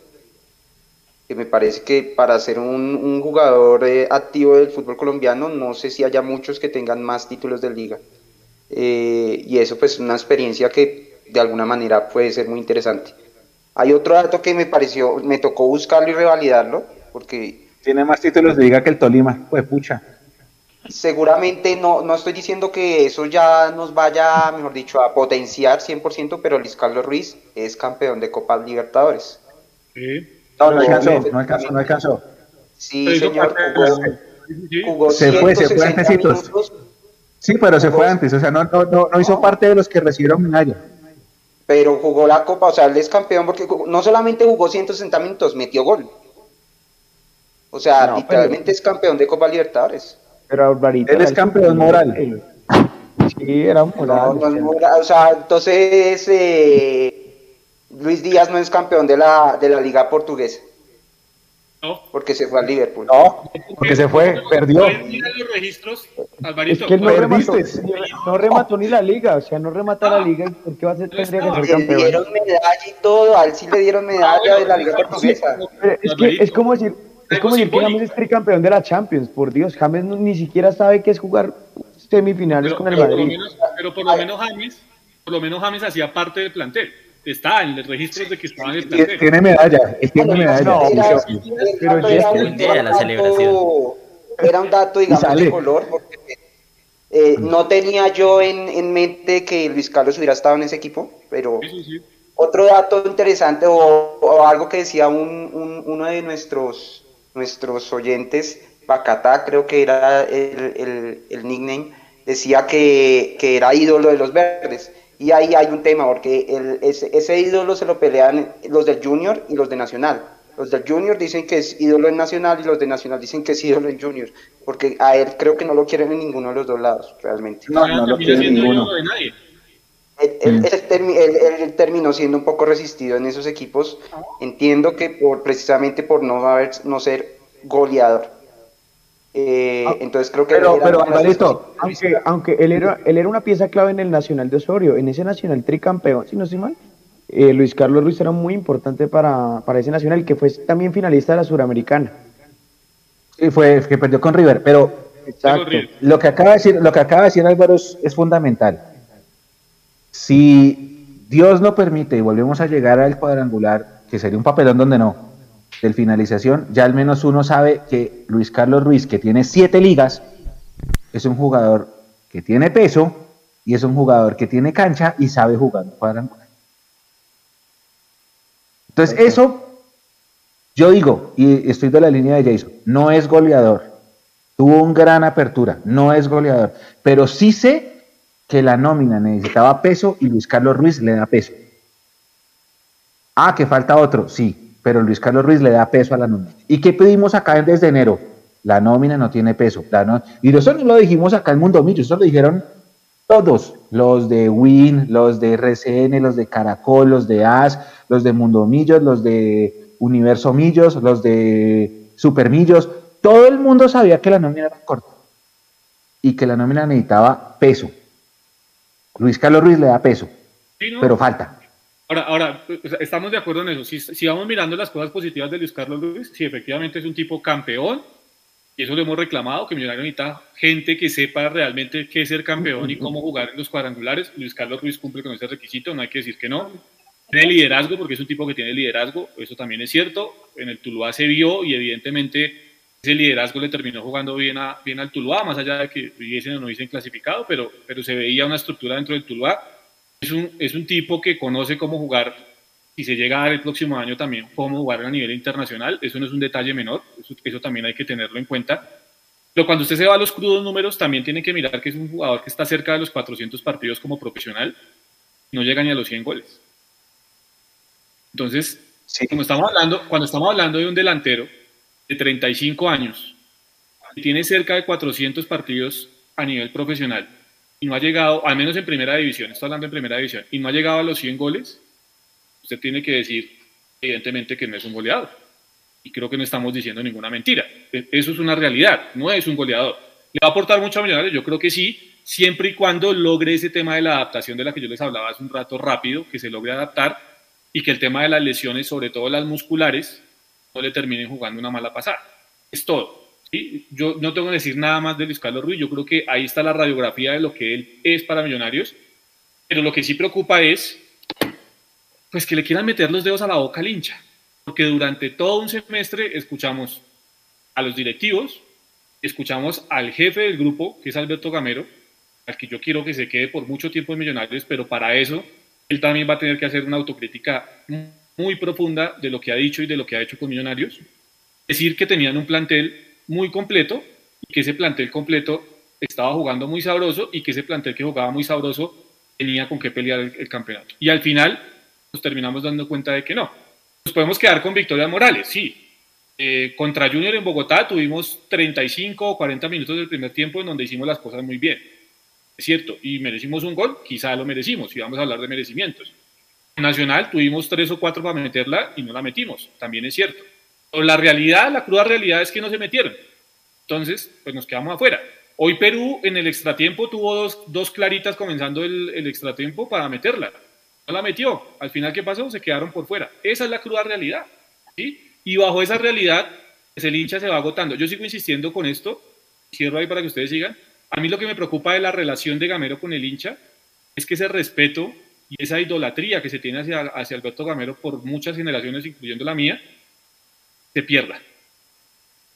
que me parece que para ser un, un jugador eh, activo del fútbol colombiano, no sé si haya muchos que tengan más títulos de liga. Eh, y eso pues es una experiencia que de alguna manera puede ser muy interesante. Hay otro dato que me pareció, me tocó buscarlo y revalidarlo, porque Tiene más títulos de liga que el Tolima. Pues pucha. seguramente no, no estoy diciendo que eso ya nos vaya, mejor dicho, a potenciar 100%, pero Luis Carlos Ruiz es campeón de Copa Libertadores. Sí. No, no alcanzó, no alcanzó, no alcanzó. Sí, señor, jugó, jugó Se fue, se fue 160 antecitos. minutos, Sí, pero se fue antes, o sea, no, no, no, no hizo parte de los que recibieron medalla. Pero jugó la Copa, o sea, él es campeón porque jugó- no solamente jugó 160 minutos, metió gol. O sea, No, pero- literalmente es campeón de Copa Libertadores. Pero Alvarito Él es el- campeón moral. Sí, era un moral. no es mora- o sea, entonces eh, Luis Díaz no es campeón de la, de la liga portuguesa No. porque se fue al Liverpool. No, porque se fue, perdió. Los registros, Es Alvarito. que él no remató, no remató ni la liga, o sea, no remata la liga y ¿por qué va a ser, tendría que ser Le campeón? dieron medalla y todo, a él sí le dieron medalla de la liga portuguesa. Es que es como decir, es como decir que James es tricampeón de la Champions, por Dios, James no- ni siquiera sabe qué es jugar semifinales pero, con el pero por lo Madrid. menos, pero por lo menos James, por lo menos James hacía parte del plantel. Está en el registro de que estaba en el plantel. Tiene medalla, él tiene medalla. no, pero era- ya era la dato- celebración. Era un dato, digamos, de color, porque eh, no tenía yo en, en mente que Luis Carlos hubiera estado en ese equipo, pero Sí, sí, sí. Otro dato interesante o, o algo que decía un, un- uno de nuestros, nuestros oyentes, Bacatá creo que era el, el- el nickname, decía que, que era ídolo de los verdes. Y ahí hay un tema, porque el- ese, ese ídolo se lo pelean los del Junior y los de Nacional. Los del Junior dicen que es ídolo en Nacional y los de Nacional dicen que es ídolo en Junior, porque a él creo que no lo quieren en ninguno de los dos lados, realmente. No, no lo termina quiere siendo ninguno. ídolo de nadie. Él, él- él termi- él- él terminó siendo un poco resistido en esos equipos. Entiendo que por precisamente por no haber no ser goleador. Eh, Ah, entonces creo que pero- pero, Alvarito, Aunque, aunque él era, él era una pieza clave en el Nacional de Osorio, en ese Nacional tricampeón, si no estoy mal. eh, Luis Carlos Ruiz era muy importante para, para ese Nacional, que fue también finalista de la Suramericana. Sí, fue que perdió con River, pero Exacto. Lo que acaba de decir, lo que acaba de decir Álvaro es, es fundamental. Si Dios lo permite y volvemos a llegar al cuadrangular, que sería un papelón donde no, del finalización, ya al menos uno sabe que Luis Carlos Ruiz, que tiene siete ligas, es un jugador que tiene peso y es un jugador que tiene cancha y sabe jugar cuadrangular. Entonces, eso, yo digo, y estoy de la línea de Jason, no es goleador. Tuvo un gran apertura, no es goleador. Pero sí sé que la nómina necesitaba peso y Luis Carlos Ruiz le da peso. Ah, que falta otro, sí, pero Luis Carlos Ruiz le da peso a la nómina. ¿Y qué pedimos acá desde enero? La nómina no tiene peso. Y eso no lo dijimos acá en Mundo Millo, eso lo dijeron todos, los de Win, los de RCN, los de Caracol, los de AS, los de Mundo Millos, los de Universo Millos, los de Super Millos, todo el mundo sabía que la nómina era corta y que la nómina necesitaba peso. Luis Carlos Ruiz le da peso, pero falta. Ahora, ahora, estamos de acuerdo en eso. Si, si, vamos mirando las cosas positivas de Luis Carlos Ruiz, si efectivamente es un tipo campeón, y eso lo hemos reclamado, que Millonario necesita gente que sepa realmente qué es ser campeón y cómo jugar en los cuadrangulares. Luis Carlos Ruiz cumple con ese requisito, no hay que decir que no. Tiene liderazgo, porque es un tipo que tiene liderazgo, eso también es cierto. En el Tuluá se vio y evidentemente ese liderazgo le terminó jugando bien, a, bien al Tuluá, más allá de que hubiesen o no hubiesen clasificado, pero, pero se veía una estructura dentro del Tuluá. Es un, es un tipo que conoce cómo jugar y se llega a dar el próximo año también cómo jugar a nivel internacional, eso no es un detalle menor, eso, también hay que tenerlo en cuenta. Pero cuando usted se va a los crudos números, también tiene que mirar que es un jugador que está cerca de los 400 partidos como profesional, no llega ni a los 100 goles. Entonces, como estamos hablando, cuando estamos hablando de un delantero de 35 años, que tiene cerca de 400 partidos a nivel profesional, y no ha llegado, al menos en primera división, estoy hablando en primera división, y no ha llegado a los 100 goles, usted tiene que decir, evidentemente, que no es un goleador. Y creo que no estamos diciendo ninguna mentira. E, eso es una realidad, no es un goleador. ¿Le va a aportar mucho a Millonarios? Yo creo que sí, siempre y cuando logre ese tema de la adaptación de la que yo les hablaba hace un rato rápido, que se logre adaptar y que el tema de las lesiones, sobre todo las musculares, no le terminen jugando una mala pasada. Es todo. Yo no tengo que decir nada más de Luis Carlos Ruiz, yo creo que ahí está la radiografía de lo que él es para Millonarios, pero lo que sí preocupa es pues que le quieran meter los dedos a la boca al hincha, porque durante todo un semestre escuchamos a los directivos, escuchamos al jefe del grupo, que es Alberto Gamero, al que yo quiero que se quede por mucho tiempo en Millonarios, pero para eso él también va a tener que hacer una autocrítica muy profunda de lo que ha dicho y de lo que ha hecho con Millonarios. Decir que tenían un plantel muy completo y que ese plantel completo estaba jugando muy sabroso y que ese plantel que jugaba muy sabroso tenía con qué pelear el, campeonato. Y al final nos terminamos dando cuenta de que no. Nos podemos quedar con Victoria Morales, sí. Eh, contra Junior en Bogotá tuvimos 35 o 40 minutos del primer tiempo en donde hicimos las cosas muy bien. Es cierto, y merecimos un gol, quizá lo merecimos, y vamos a hablar de merecimientos. En Nacional tuvimos tres o cuatro para meterla y no la metimos, también es cierto. Pero la realidad, la cruda realidad es que no se metieron. Entonces, pues nos quedamos afuera. Hoy Perú en el extratiempo tuvo dos, dos claritas comenzando el, el extratiempo para meterla no la metió. Al final, ¿qué pasó? Se quedaron por fuera. Esa es la cruda realidad. ¿sí? Y bajo esa realidad, pues el hincha se va agotando. Yo sigo insistiendo con esto, cierro ahí para que ustedes sigan. A mí lo que me preocupa de la relación de Gamero con el hincha es que ese respeto y esa idolatría que se tiene hacia, hacia Alberto Gamero por muchas generaciones, incluyendo la mía, se pierda.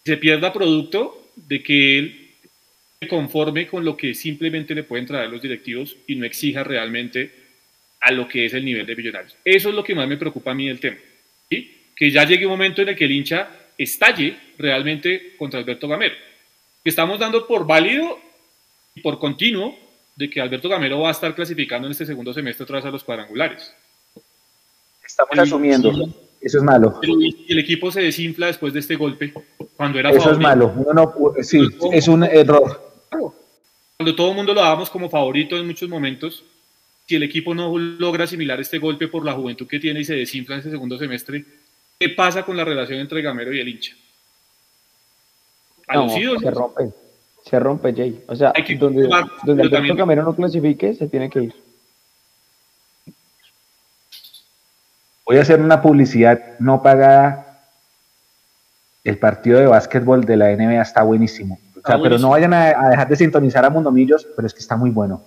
Se pierda producto de que él se conforme con lo que simplemente le pueden traer los directivos y no exija realmente a lo que es el nivel de millonarios. Eso es lo que más me preocupa a mí del tema. Que ya llegue un momento en el que el hincha estalle realmente contra Alberto Gamero. Que estamos dando por válido y por continuo de que Alberto Gamero va a estar clasificando en este segundo semestre otra vez a los cuadrangulares. Estamos asumiendo. Eso es malo. Pero el equipo se desinfla después de este golpe. Cuando era Eso es malo. sí, es un error. Cuando todo el mundo lo dábamos como favorito en muchos momentos, si el equipo no logra asimilar este golpe por la juventud que tiene y se desinfla en ese segundo semestre, ¿qué pasa con la relación entre Gamero y el hincha? No, se rompe, se rompe, Jay. O sea, donde, donde Alberto Gamero no clasifique, se tiene que ir. Voy a hacer una publicidad no pagada. El partido de básquetbol de la NBA está buenísimo. O sea, pero no vayan a, a, dejar de sintonizar a Mundomillos, pero es que está muy bueno.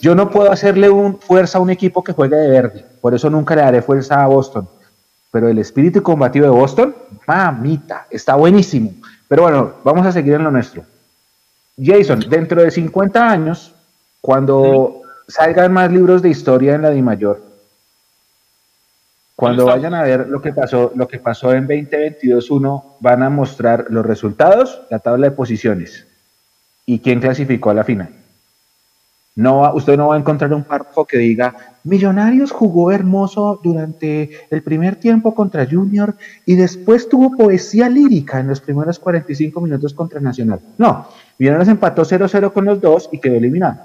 Yo no puedo hacerle un, fuerza a un equipo que juegue de verde, por eso nunca le daré fuerza a Boston. Pero el espíritu combativo de Boston, mamita, está buenísimo. Pero bueno, vamos a seguir en lo nuestro. Jason, dentro de 50 años, cuando salgan más libros de historia en la Di Mayor, cuando vayan a ver lo que pasó, lo que pasó en 2022-1, van a mostrar los resultados, la tabla de posiciones y quién clasificó a la final. No usted no va a encontrar un párrafo que diga, Millonarios jugó hermoso durante el primer tiempo contra Junior y después tuvo poesía lírica en los primeros 45 minutos contra Nacional. No, Millonarios empató 0-0 con los dos y quedó eliminado.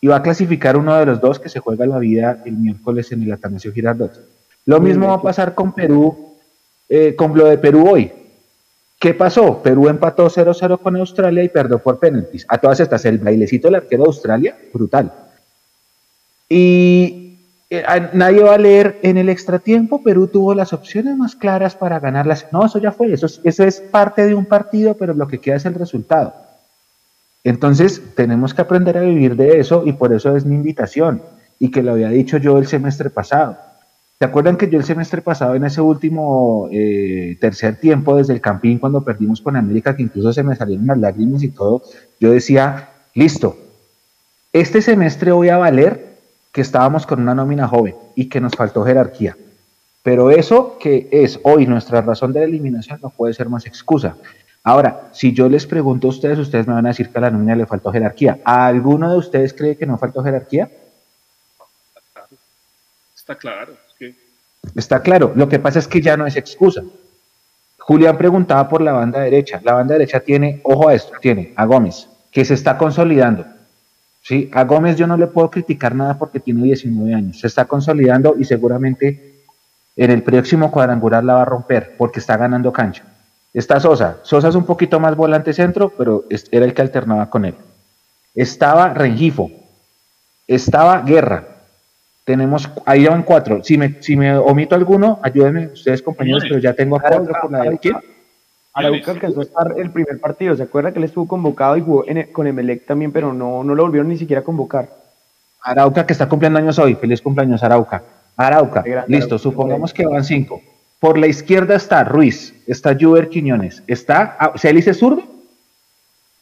Y va a clasificar uno de los dos que se juega la vida el miércoles en el Atanasio Girardot. Lo mismo va a pasar con Perú, eh, con lo de Perú hoy. ¿Qué pasó? Perú empató 0-0 con Australia y perdió por penaltis. A todas estas, el bailecito del arquero de Australia, brutal. Y eh, nadie va a leer en el extratiempo, Perú tuvo las opciones más claras para ganarlas. No, eso ya fue, eso eso es parte de un partido, pero lo que queda es el resultado. Entonces, tenemos que aprender a vivir de eso y por eso es mi invitación y que lo había dicho yo el semestre pasado ¿Se acuerdan que yo el semestre pasado, en ese último eh, tercer tiempo, desde el Campín, cuando perdimos con América, que incluso se me salieron las lágrimas y todo, yo decía, listo, este semestre voy a valer que estábamos con una nómina joven y que nos faltó jerarquía. Pero eso que es hoy nuestra razón de la eliminación no puede ser más excusa. Ahora, si yo les pregunto a ustedes, ustedes me van a decir que a la nómina le faltó jerarquía. ¿A alguno de ustedes cree que no faltó jerarquía? Está claro. Está claro, lo que pasa es que ya no es excusa. Julián preguntaba por la banda derecha. La banda derecha tiene, ojo a esto, tiene a Gómez, que se está consolidando. ¿sí? A Gómez yo no le puedo criticar nada porque tiene 19 años. Se está consolidando y seguramente en el próximo cuadrangular la va a romper porque está ganando cancha. Está Sosa. Sosa es un poquito más volante centro, pero era el que alternaba con él. Estaba Rengifo. Estaba Guerra. Tenemos, ahí van cuatro. Si me, si me omito alguno, ayúdenme ustedes compañeros, pero ya tengo a cuatro por la de Arauca alcanzó a estar el primer partido, ¿se acuerda que él estuvo convocado y jugó en, con Emelec también, pero no, no lo volvieron ni siquiera a convocar? Arauca que está cumpliendo años hoy, feliz cumpleaños Arauca. Arauca, listo, supongamos que van cinco. Por la izquierda está Ruiz, está Juber Quiñones, está, ah, ¿Celis es zurdo?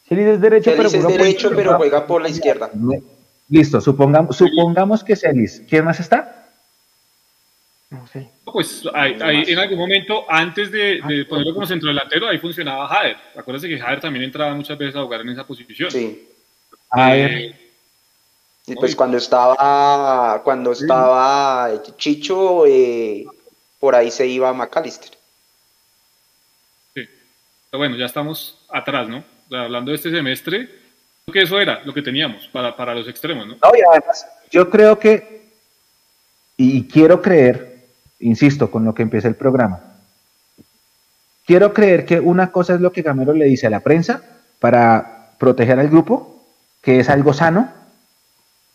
Celis es derecho, Celis es derecho, pero juega por la izquierda. Listo, supongamos, supongamos que Celis. ¿Quién más está? No sé. Pues ahí, en algún momento, antes de, de ponerlo como centro delantero, ahí funcionaba Jader. Acuérdense que Jader también entraba muchas veces a jugar en esa posición. Sí. Eh, y pues cuando estaba, cuando estaba Chicho, eh, por ahí se iba McAllister. Sí. Pero bueno, ya estamos atrás, ¿no? Hablando de este semestre, que eso era lo que teníamos para, para los extremos, ¿no? No, y además, yo creo que, y quiero creer, insisto, con lo que empieza el programa, quiero creer que una cosa es lo que Gamero le dice a la prensa para proteger al grupo, que es algo sano.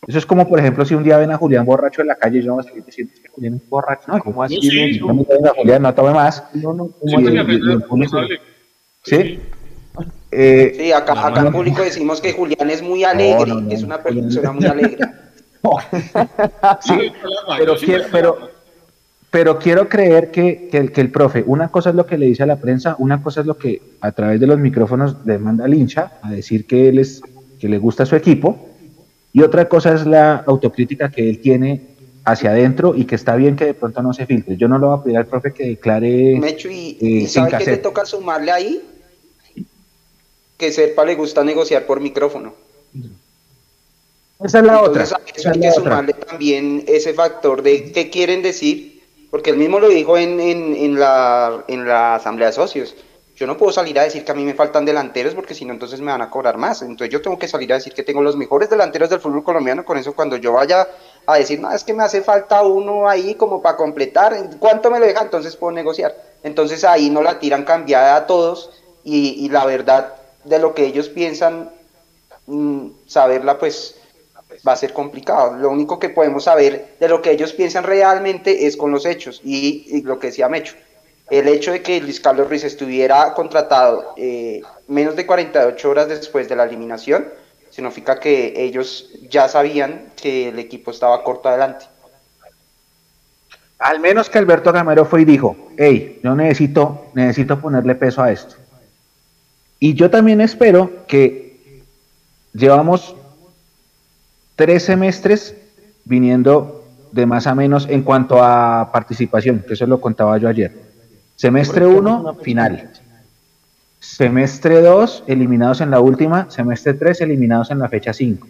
Eso es como, por ejemplo, si un día ven a Julián borracho en la calle, yo no sé qué sientes que Julián es borracho. No, ¿cómo así? Sí. No, Julián, no tome más. No, no, sí. Eh, sí, acá, acá en público decimos que Julián es muy alegre, es una persona muy alegre. sí, pero, quiero, pero, pero quiero creer que, que, el, que el profe, una cosa es lo que le dice a la prensa, una cosa es lo que a través de los micrófonos le manda al hincha a decir que él es, que le gusta su equipo, y otra cosa es la autocrítica que él tiene hacia adentro y que está bien que de pronto no se filtre. Yo no lo voy a pedir al profe que declare. Mecho, ¿y, eh, ¿y sabe qué te toca sumarle ahí? Que Serpa le gusta negociar por micrófono. Esa es la otra. Eso hay que sumarle también ese factor de qué quieren decir, porque él mismo lo dijo en, en, la, en la asamblea de socios. Yo no puedo salir a decir que a mí me faltan delanteros porque si no entonces me van a cobrar más. Entonces yo tengo que salir a decir que tengo los mejores delanteros del fútbol colombiano. Con eso cuando yo vaya a decir, no, es que me hace falta uno ahí como para completar, ¿cuánto me lo deja? Entonces puedo negociar. Entonces ahí no la tiran cambiada a todos y, y la verdad de lo que ellos piensan, mm, saberla pues va a ser complicado. Lo único que podemos saber de lo que ellos piensan realmente es con los hechos y, lo que decía Mecho. El hecho de que Luis Carlos Ruiz estuviera contratado eh, menos de 48 horas después de la eliminación, significa que ellos ya sabían que el equipo estaba corto adelante. Al menos que Alberto Gamero fue y dijo, hey, yo necesito, necesito ponerle peso a esto. Y yo también espero que llevamos tres semestres viniendo de más a menos en cuanto a participación, que eso lo contaba yo ayer. Semestre 1, final. Semestre 2, eliminados en la última. Semestre 3, eliminados en la fecha 5.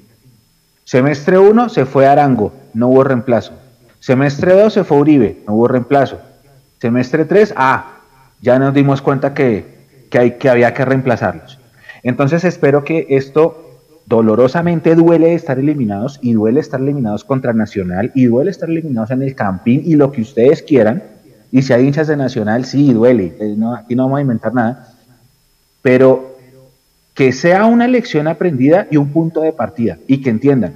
Semestre 1 se fue Arango, no hubo reemplazo. Semestre 2 se fue Uribe, no hubo reemplazo. Semestre 3, ah, ya nos dimos cuenta que, que, hay, que había que reemplazarlos. Entonces espero que esto dolorosamente duele estar eliminados y duele estar eliminados contra Nacional y duele estar eliminados en el Campín y lo que ustedes quieran. Y si hay hinchas de Nacional, sí, duele. Eh, aquí no vamos a inventar nada. Pero que sea una lección aprendida y un punto de partida y que entiendan.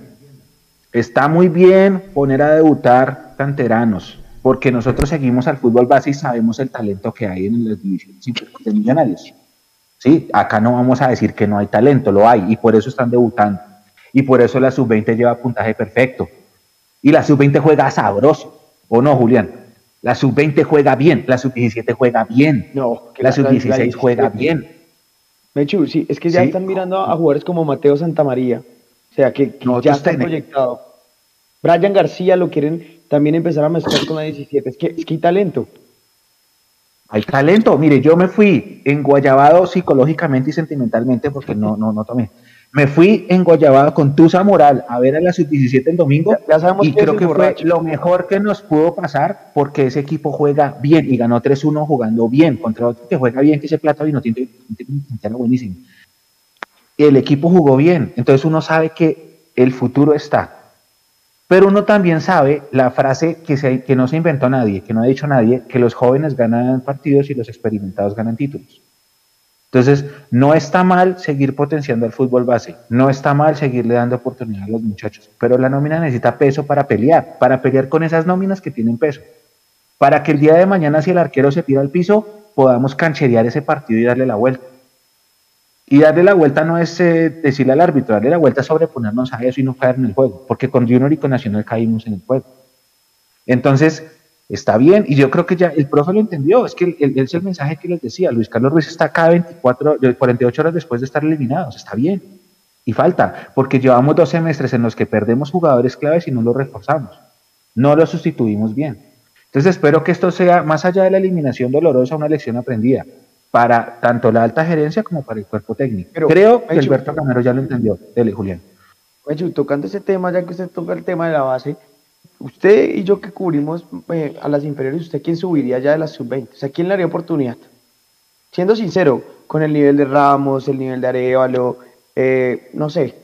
Está muy bien poner a debutar canteranos, porque nosotros seguimos al fútbol base y sabemos el talento que hay en las divisiones de millonarios. ¿sí? Acá no vamos a decir que no hay talento, lo hay, y por eso están debutando. Y por eso la sub-20 lleva puntaje perfecto. Y la sub-20 juega sabroso, ¿o no, Julián? La sub-20 juega bien, la sub-17 juega bien, no, la, sub-16 juega bien. Mechu, sí, es que ya están mirando a jugadores como Mateo Santamaría, o sea, que, ya está proyectado. Brian García lo quieren también empezar a mezclar con la 17, es que, es que hay talento. Hay talento. Mire, yo me fui enguayabado psicológicamente y sentimentalmente porque no, no, no tomé. Me fui enguayabado con Tusa Moral a ver a la sub-17 el domingo ya, sabemos y creo que fue lo mejor que nos pudo pasar porque ese equipo juega bien y ganó 3-1 jugando bien contra otro que juega bien que ese Plata Vino tiene buenísimo. El equipo jugó bien, entonces uno sabe que el futuro está. Pero uno también sabe la frase que, no se inventó nadie, que no ha dicho nadie, que los jóvenes ganan partidos y los experimentados ganan títulos. Entonces, no está mal seguir potenciando el fútbol base, no está mal seguirle dando oportunidad a los muchachos, pero la nómina necesita peso para pelear, para pelear con esas nóminas que tienen peso, para que el día de mañana si el arquero se tira al piso, podamos cancherear ese partido y darle la vuelta. Y darle la vuelta no es eh, decirle al árbitro, darle la vuelta es sobreponernos a eso y no caer en el juego, porque con Junior y con Nacional caímos en el juego. Entonces, está bien, y yo creo que ya el profe lo entendió, es que el, es el mensaje que les decía, Luis Carlos Ruiz está acá 24, 48 horas después de estar eliminados, está bien, y falta, porque llevamos dos semestres en los que perdemos jugadores claves y no los reforzamos, no los sustituimos bien. Entonces espero que esto sea, más allá de la eliminación dolorosa, una lección aprendida para tanto la alta gerencia como para el cuerpo técnico. Creo que Alberto Camero ya lo entendió. Dele, Julián. tocando ese tema, ya que usted toca el tema de la base, usted y yo que cubrimos eh, a las inferiores, ¿usted quién subiría ya de las sub-20? O sea, ¿quién le haría oportunidad? Siendo sincero, con el nivel de Ramos, el nivel de Arevalo, eh, no sé,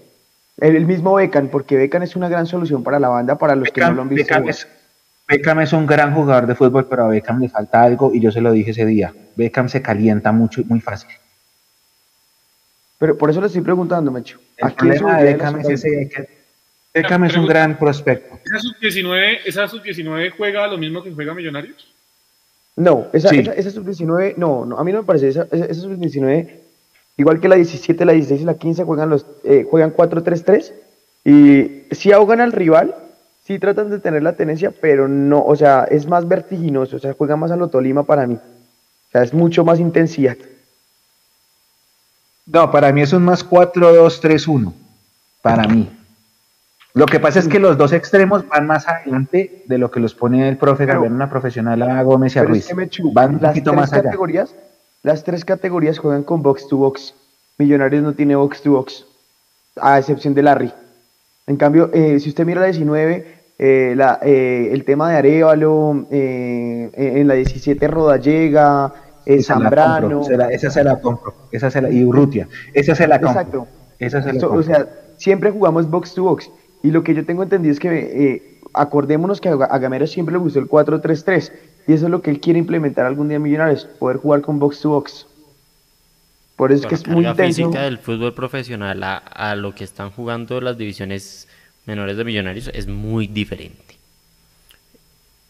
el, mismo Becan, porque Becan es una gran solución para la banda, para los que no lo han visto. Beckham es un gran jugador de fútbol, pero a Beckham le falta algo y yo se lo dije ese día. Beckham se calienta mucho y muy fácil. Pero por eso le estoy preguntando, Mecho. El problema de Beckham es ese Beckham es un gran prospecto. ¿Esa sub-19 juega lo mismo que juega Millonarios? No, esa, sub-19, no, no, a mí no me parece. Esa, sub-19, igual que la 17, la 16 y la 15, juegan, los, eh, juegan 4-3-3 y si ahogan al rival, sí tratan de tener la tenencia, pero no, o sea, es más vertiginoso, o sea, juega más a lo Tolima para mí. O sea, es mucho más intensidad. No, para mí es un más 4-2-3-1. Para mí. Lo que pasa es que los dos extremos van más adelante de lo que los pone el profe Gabriel, una profesional a Gómez y a Ruiz. van un poquito más allá. Categorías, las tres categorías juegan con box to box. Millonarios no tiene box to box, a excepción de Larry. En cambio, eh, si usted mira la 19, eh, la, eh, el tema de Arevalo, eh, en la 17 Rodallega, Zambrano. esa se la compro, esa se la, y Urrutia, esa se la compro. Exacto. Esa se la compro. O sea, siempre jugamos box to box. Y lo que yo tengo entendido es que acordémonos que a Gamero siempre le gustó el 4-3-3. Y eso es lo que él quiere implementar algún día en Millonarios, poder jugar con box to box. Por eso es que es muy intenso. física del fútbol profesional a, a lo que están jugando las divisiones menores de Millonarios es muy diferente.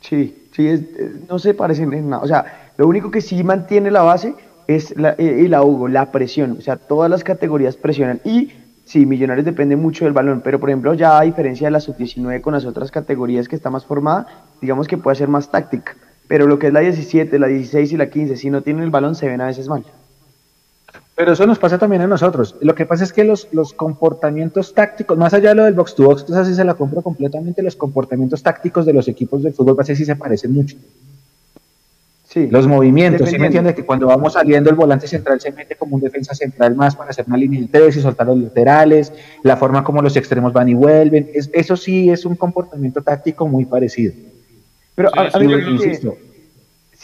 Sí, sí, es, no se parecen en nada. O sea, lo único que sí mantiene la base es la, eh, el ahogo, la presión. O sea, todas las categorías presionan. Y sí, Millonarios depende mucho del balón, pero por ejemplo ya a diferencia de la sub-19 con las otras categorías que está más formada, digamos que puede ser más táctica, pero lo que es la 17, la 16 y la 15, si no tienen el balón se ven a veces mal. Pero eso nos pasa también a nosotros. Lo que pasa es que los, los comportamientos tácticos, más allá de lo del box to box, entonces así se la compro completamente, los comportamientos tácticos de los equipos del fútbol base sí se parecen mucho. Sí. Los movimientos, ¿sí me entiende? Que cuando vamos saliendo el volante central se mete como un defensa central más para hacer una línea de tres y soltar los laterales, la forma como los extremos van y vuelven, eso sí es un comportamiento táctico muy parecido. Pero a, mí me insisto,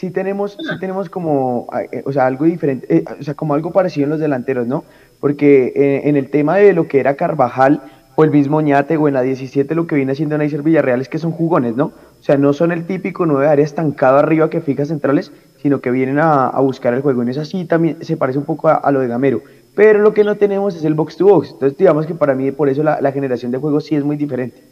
sí tenemos, sí tenemos como, eh, o sea, algo diferente, eh, o sea, como algo parecido en los delanteros, ¿no? Porque eh, en el tema de lo que era Carvajal o el mismo Ñate o en la 17 lo que viene haciendo Neiser Villarreal es que son jugones, ¿no? O sea, no son el típico nueve área estancado arriba que fija centrales, sino que vienen a, buscar el juego. En eso así también se parece un poco a, lo de Gamero. Pero lo que no tenemos es el box to box. Entonces, digamos que para mí, por eso la, generación de juegos sí es muy diferente.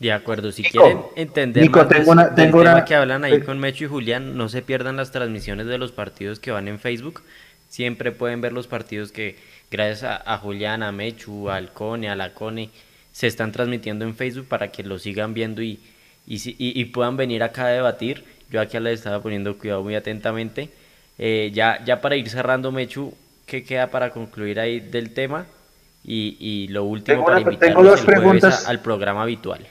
De acuerdo, si quieren entender más tengo una, tema que hablan ahí con Mecho y Julián, no se pierdan las transmisiones de los partidos que van en Facebook. Siempre pueden ver los partidos que, gracias a, a Julián, a Mechu, al Cone, a la Cone, se están transmitiendo en Facebook para que lo sigan viendo y, y, puedan venir acá a debatir. Yo aquí les estaba poniendo cuidado muy atentamente. Eh, ya, ya para ir cerrando, Mechu, ¿qué queda para concluir ahí del tema? Y, y lo último para invitarlos al programa habitual.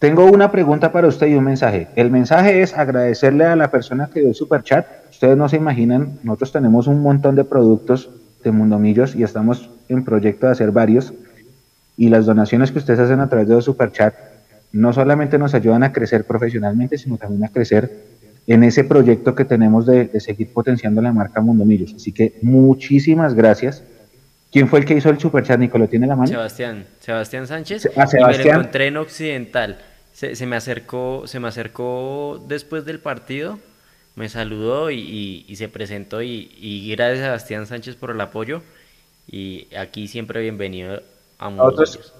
Tengo una pregunta para usted y un mensaje. El mensaje es agradecerle a la persona que dio el super chat. Ustedes no se imaginan, nosotros tenemos un montón de productos de Mundomillos y estamos en proyecto de hacer varios y las donaciones que ustedes hacen a través de los Chat no solamente nos ayudan a crecer profesionalmente, sino también a crecer en ese proyecto que tenemos de, seguir potenciando la marca Mundo Millos. Así que muchísimas gracias. ¿Quién fue el que hizo el superchat, Nico? ¿Lo tiene la mano? Sebastián, Sebastián Sánchez. Ah, Sebastián. me lo encontré en Occidental. Se, me acercó, se me acercó después del partido, me saludó y, se presentó y, y gracias a Sebastián Sánchez por el apoyo y aquí siempre bienvenido nosotros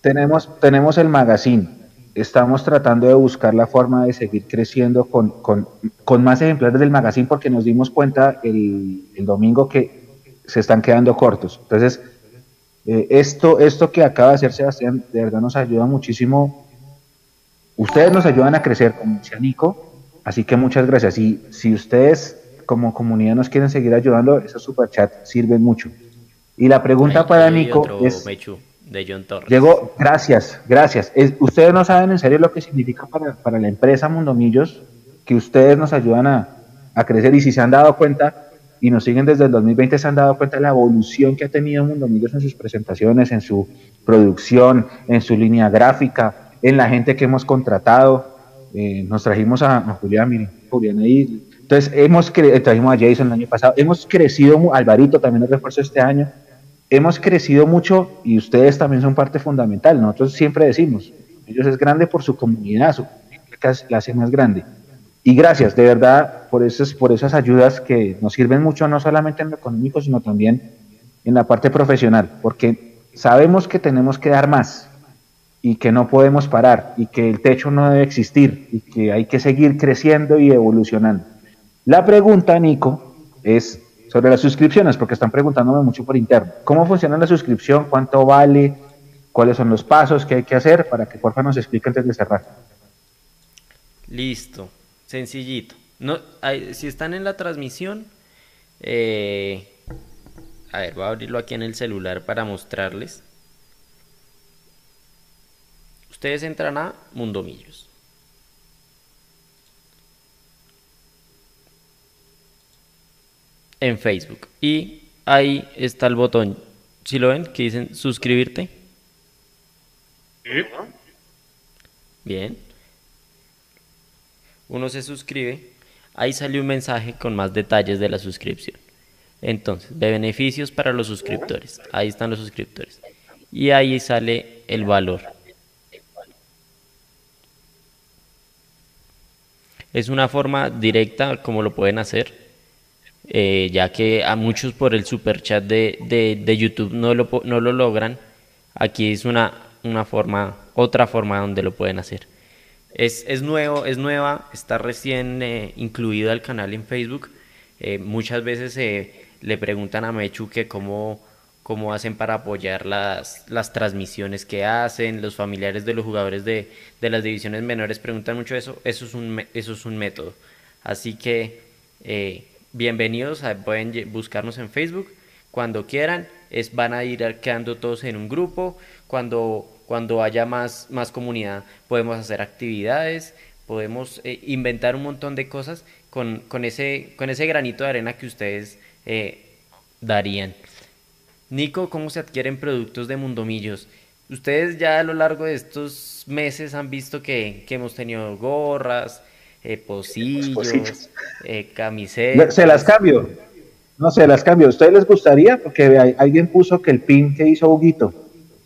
tenemos, tenemos el magazine. Estamos tratando de buscar la forma de seguir creciendo con, con, con más ejemplares del magazine porque nos dimos cuenta el, el domingo que se están quedando cortos. Entonces, eh, esto, esto que acaba de hacer Sebastián, de verdad nos ayuda muchísimo. Ustedes nos ayudan a crecer, como decía Nico, así que muchas gracias. Y si ustedes como comunidad nos quieren seguir ayudando, esos superchats sirven mucho. Y la pregunta para Nico es... de John Torres. Llegó, gracias, gracias. ustedes no saben en serio lo que significa para, la empresa Mundomillos que ustedes nos ayudan a, crecer y si se han dado cuenta y nos siguen desde el 2020 se han dado cuenta de la evolución que ha tenido Mundomillos en sus presentaciones, en su producción, en su línea gráfica, en la gente que hemos contratado. Eh, nos trajimos a, Julián, miren, Julián ahí. Entonces, hemos trajimos a Jason el año pasado, hemos crecido, Alvarito también nos refuerzo este año, hemos crecido mucho y ustedes también son parte fundamental. Nosotros siempre decimos, ellos es grande por su comunidad, su comunidad la hace más grande. Y gracias, de verdad, por esas, por esas ayudas que nos sirven mucho, no solamente en lo económico, sino también en la parte profesional, porque sabemos que tenemos que dar más y que no podemos parar y que el techo no debe existir y que hay que seguir creciendo y evolucionando. La pregunta, Nico, es sobre las suscripciones, porque están preguntándome mucho por interno. ¿Cómo funciona la suscripción? ¿Cuánto vale? ¿Cuáles son los pasos que hay que hacer? Para que porfa nos explique antes de cerrar. Listo, sencillito. No, si están en la transmisión, eh, a ver, voy a abrirlo aquí en el celular para mostrarles. Ustedes entran a Mundomillos. en Facebook. Y ahí está el botón, si lo ven, que dicen suscribirte. Bien. Uno se suscribe. Ahí sale un mensaje con más detalles de la suscripción. Entonces, de beneficios para los suscriptores. Ahí están los suscriptores. Y ahí sale el valor. Es una forma directa como lo pueden hacer eh, ya que a muchos por el super chat de, de, YouTube no lo, no lo logran, aquí es una, una forma, otra forma donde lo pueden hacer. Es, es nuevo, es nueva, está recién eh, incluido al canal en Facebook. Eh, muchas veces le preguntan a Mechu que cómo, cómo hacen para apoyar las, las transmisiones que hacen, los familiares de los jugadores de, de las divisiones menores preguntan mucho eso, eso es un, eso es un método. Así que eh, bienvenidos, pueden buscarnos en Facebook cuando quieran, es, van a ir quedando todos en un grupo, cuando, cuando haya más, más comunidad podemos hacer actividades, podemos eh, inventar un montón de cosas con, con, ese, con ese granito de arena que ustedes eh, darían. Nico, ¿cómo se adquieren productos de Mundomillos? Ustedes ya a lo largo de estos meses han visto que, hemos tenido gorras, eh, pocillos, eh, camisetas. Se las cambio. No se las cambio. ¿A ustedes les gustaría? Porque alguien puso que el pin que hizo Huguito,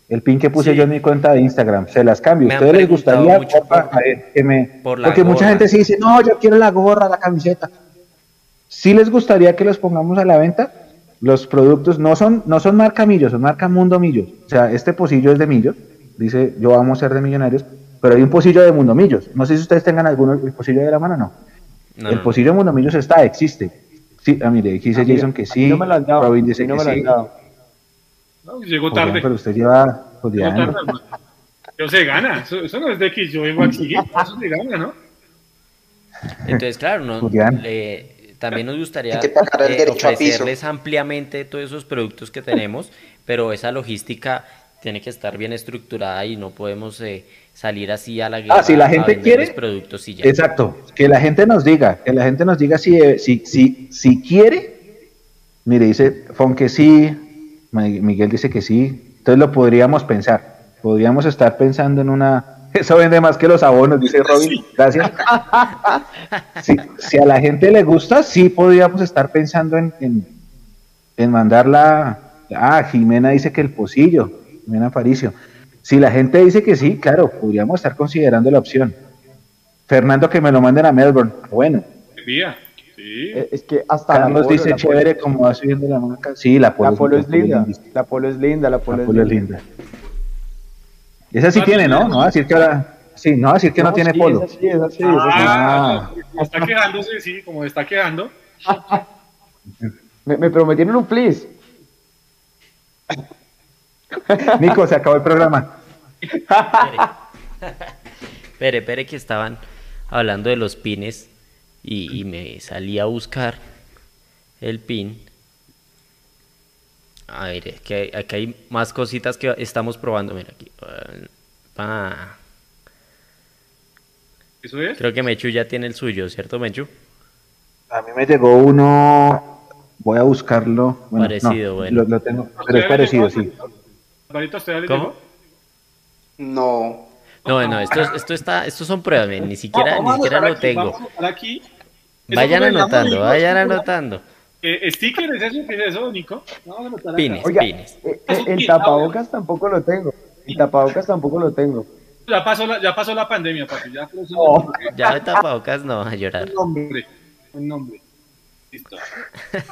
el pin que puse yo en mi cuenta de Instagram, se las cambio. ¿A ustedes les gustaría? que me... porque mucha gente sí dice, no, yo quiero la gorra, la camiseta. ¿Sí les gustaría que los pongamos a la venta? Los productos no son, no son marca Millos, son marca Mundo Millos. O sea, este pocillo es de Millos. Dice, yo vamos a ser de millonarios, pero hay un pocillo de Mundo Millos. No sé si ustedes tengan alguno, el pocillo de la mano, no. no el pocillo de Mundo Millos está, existe. Sí, ah, mire, dice ah, Jason que sí. No me lo han dado. Robin dice no que me lo sí. Dado. No, llegó tarde. pero usted lleva. Pues, tarde, Yo se gana. Eso, no es de que yo vengo aquí. Eso se gana, ¿no? Entonces, claro, no, le, también nos gustaría eh, ofrecerles ampliamente todos esos productos que tenemos, pero esa logística tiene que estar bien estructurada y no podemos eh, salir así a la guerra. Ah, si la gente quiere. Productos y ya. Exacto, que la gente nos diga, que la gente nos diga si, eh, si, si, si quiere. Mire, dice Fon que sí, Miguel dice que sí, entonces lo podríamos pensar. Podríamos estar pensando en una eso vende más que los abonos, dice Robin. Gracias. si a la gente le gusta, sí podríamos estar pensando en, en, mandarla. Ah, Jimena dice que el pocillo, Jimena Faricio. Si la gente dice que sí, claro, podríamos estar considerando la opción. Fernando, que me lo manden a Melbourne. Bueno. Sí. Eh, es que hasta Carlos dice chévere como va subiendo la marca. Sí, la polo, es, linda. La polo es linda, la polo, es linda. Esa sí tiene, ¿no? No decir que ahora. Sí, no decir que no, tiene polo. sí, esa sí, ah, Está quejándose, sí, como está quejando. me, me prometieron un please. Nico, se acabó el programa. Espere, espere que estaban hablando de los pines y, y me salí a buscar el pin a ver, que aquí hay más cositas que estamos probando. Mira aquí. Ah. ¿Eso es? Creo que Mechu ya tiene el suyo, ¿cierto, Mechu? A mí me llegó uno. Voy a buscarlo. parecido, bueno. Lo, tengo, pero es parecido, sí. ¿Cómo? No. No, no, esto, esto, está, estos son pruebas, ni siquiera, ni siquiera lo tengo. Vayan anotando, vayan anotando. Eh, ¿Sticker es eso? ¿Qué es eso, Nico? pines, pines. Eh, eh, el tapabocas tampoco lo tengo. El tapabocas tampoco lo tengo. Ya pasó la, ya pasó la pandemia, papi. Ya, oh. ya de tapabocas no, a llorar. Un nombre. Un nombre. Listo.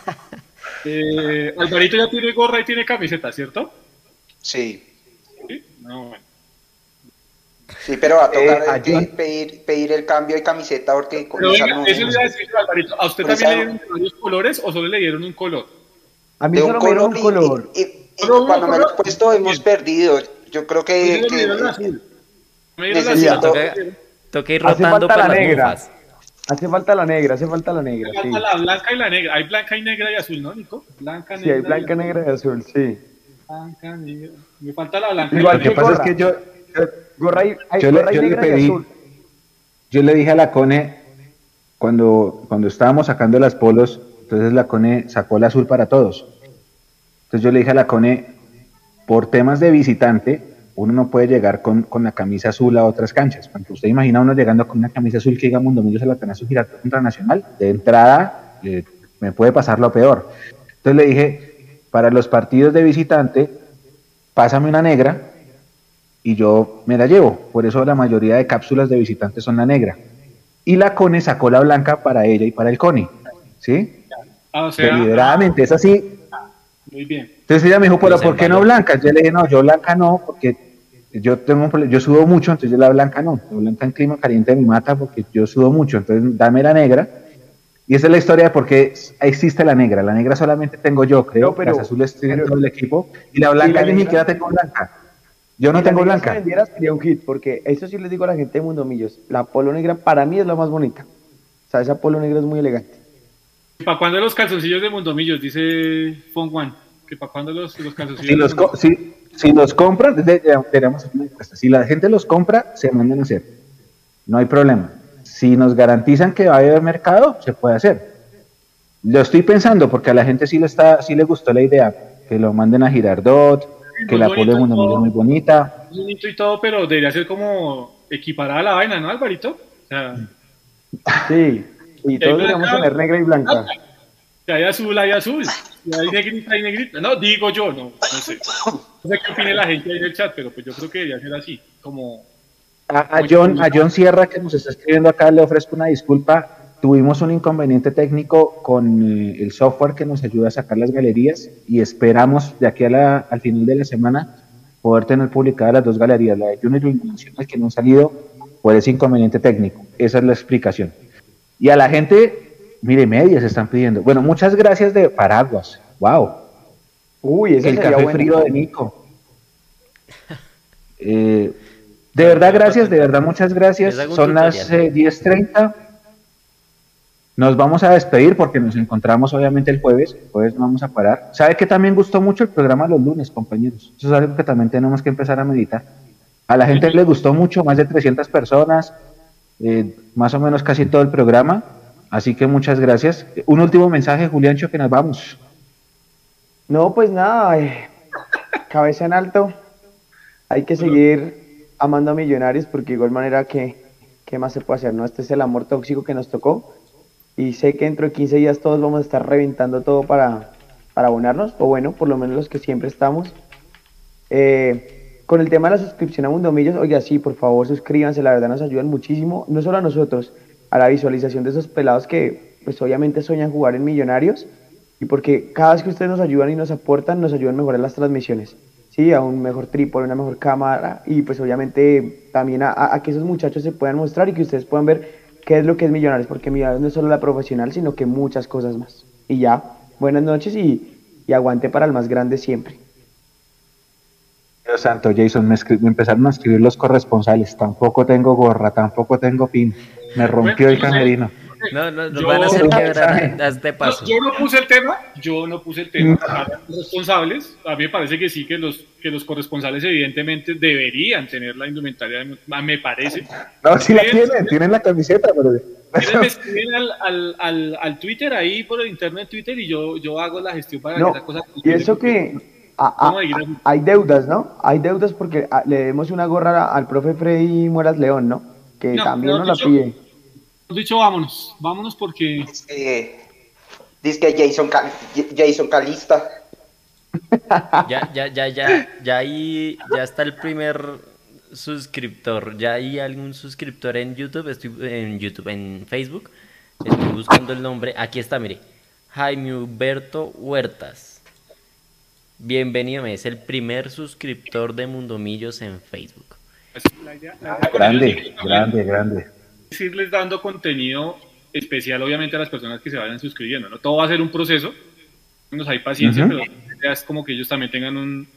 eh, Alvarito ya tiene gorra y tiene camiseta, ¿cierto? Sí. ¿Sí? No, bueno. Sí, pero va a tocar eh, pedir, pedir el cambio de camiseta porque pero eso le iba a decir, Alvarito, ¿a usted también le dieron varios colores o solo le dieron un color? A mí solo me dieron un color. Y, y, y cuando me lo he puesto hemos perdido. Yo creo que... que, me azul. Me dieron sí, azul. Toca, toca ir rotando para las bufas. Hace falta la negra, hace falta la negra. Hace falta sí. la blanca y la negra. Hay blanca y negra y azul, ¿no, Nico? Blanca, negra. Sí, hay blanca, negra y azul, sí. Blanca, negra. Me falta la blanca. Igual, lo que pasa es que yo yo, le, pedí, yo le dije a la Cone, cuando, cuando estábamos sacando las polos, entonces la Cone sacó el azul para todos. Entonces yo le dije a la Cone, por temas de visitante, uno no puede llegar con, con la camisa azul a otras canchas. Cuando usted imagina uno llegando con una camisa azul que diga Mundo Millos a la Tanazo Girardot contra Nacional, de entrada eh, me puede pasar lo peor. Entonces le dije, para los partidos de visitante, pásame una negra y yo me la llevo. Por eso la mayoría de cápsulas de visitantes son la negra. Y la Cone sacó la blanca para ella y para el Cone. ¿Sí? Ah, Deliberadamente, es así. Muy bien. Entonces ella me dijo, pero ¿por qué no blanca? Yo le dije, no, yo blanca no, porque yo tengo yo sudo mucho, entonces yo la blanca no. La blanca en clima caliente me mata porque yo sudo mucho, entonces dame la negra. Y esa es la historia de por qué existe la negra. La negra solamente tengo yo, creo. No, pero- las azules tienen pero- todo el equipo. Y la blanca la ni siquiera tengo blanca. Yo no Si la tengo blanca. Se vendiera sería un hit, porque eso sí les digo a la gente de Mundo Millos. La polo negra para mí es la más bonita. O sea, esa polo negra es muy elegante. ¿Para cuándo los calzoncillos de Mundomillos? Dice Fon Juan. ¿Que para cuándo los, los calzoncillos Si los, co- si, si los compran, de- de- deberíamos hacer una encuesta. si la gente los compra, se mandan a hacer. No hay problema. Si nos garantizan que va a haber mercado, se puede hacer. Lo estoy pensando porque a la gente sí le, está, sí le gustó la idea. Que lo manden a Girardot, que Muy la pole es todo. muy bonita. bonito y todo, pero debería ser como equiparada la vaina, ¿no, Alvarito? O sea, Sí, y todos deberíamos tener negra y blanca. si hay azul, hay azul. Si hay negrita, hay negrita. No, digo yo, no, no sé. No sé qué opine la gente ahí en el chat, pero pues yo creo que debería ser así, como... A, a John, a John Sierra, que nos está escribiendo acá, le ofrezco una disculpa. Tuvimos un inconveniente técnico con eh, el software que nos ayuda a sacar las galerías y esperamos de aquí a la- al final de la semana poder tener publicadas las dos galerías, la de Junior y Iluminaciones, que no han salido por ese inconveniente técnico. Esa es la explicación. Y a la gente, mire, medias están pidiendo. Bueno, muchas gracias de Paraguas. Wow. Uy, ese El café bueno. frío de Nico. Eh, de verdad, gracias, de verdad, muchas gracias. Son las eh, 10.30. Nos vamos a despedir porque nos encontramos obviamente el jueves. El jueves no vamos a parar. ¿Sabe que también gustó mucho el programa los lunes, compañeros? Eso es algo que también tenemos que empezar a meditar. A la gente le gustó mucho, más de 300 personas, eh, más o menos casi todo el programa. Así que muchas gracias. Un último mensaje, Juliancho, que nos vamos. No, pues nada, eh, cabeza en alto. Hay que seguir amando a Millonarios porque de igual manera que qué más se puede hacer, ¿no? Este es el amor tóxico que nos tocó y sé que dentro de 15 días todos vamos a estar reventando todo para, para abonarnos, o bueno, por lo menos los que siempre estamos. Eh, con el tema de la suscripción a Mundo Millos, oiga, sí, por favor suscríbanse, la verdad nos ayudan muchísimo, no solo a nosotros, a la visualización de esos pelados que pues obviamente sueñan jugar en Millonarios y porque cada vez que ustedes nos ayudan y nos aportan, nos ayudan a mejorar las transmisiones, sí, a un mejor trípode, una mejor cámara y pues obviamente también a, que esos muchachos se puedan mostrar y que ustedes puedan ver qué es lo que es Millonarios, porque Millonarios no es solo la profesional, sino que muchas cosas más. Y ya, buenas noches y, y aguante para el más grande siempre. Dios santo, Jason, me, empezaron a escribir los corresponsales. Tampoco tengo gorra, tampoco tengo pin. Me rompió el camerino. No, no, nos Yo- van a hacer Un quebrar mensaje. a este No, paso. yo no puse el tema, yo no puse el tema. A los responsables, a mí me parece que sí, que los, que los corresponsales evidentemente deberían tener la indumentaria, me parece. No, sí la tienen, tienen la camiseta, pero... Me escriben al, al, al, al Twitter, ahí por el internet Twitter, y yo, yo hago la gestión para No, que esa cosa... y eso que hay deudas, ¿no? Hay deudas porque a- le debemos una gorra al profe Freddy Mueras León, ¿no? Que No, también no, nos la pide. Dicho, vámonos, vámonos porque... Eh, dice que Jason, Cal- Jason Calista. Ya, ya, ya, ya, ya ahí, ya está el primer suscriptor. Ya hay algún suscriptor en YouTube, estoy en YouTube, en Facebook. Estoy buscando el nombre. Aquí está, mire. Jaime Humberto Huertas. Bienvenido, es el primer suscriptor de Mundomillos en Facebook. La idea- la idea con ellos Grande, grande, grande. Es irles dando contenido especial, obviamente, a las personas que se vayan suscribiendo. ¿no? Todo va a ser un proceso. Nos hay paciencia, pero la idea es como que ellos también tengan un,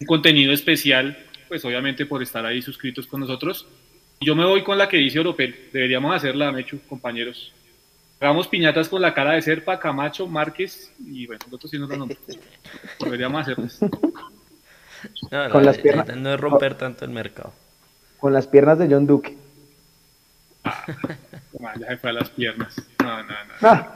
un contenido especial, pues obviamente por estar ahí suscritos con nosotros. Yo me voy con la que dice Oropel. Deberíamos hacerla, Mechu, compañeros. Hagamos piñatas con la cara de Serpa, Camacho, Márquez y bueno, nosotros sí nos nombres. Deberíamos hacerlas. No, no, Con las piernas- no es romper tanto el mercado. Con las piernas de John Duque. Ah, ya se fue a las piernas. No, no, no. Ah,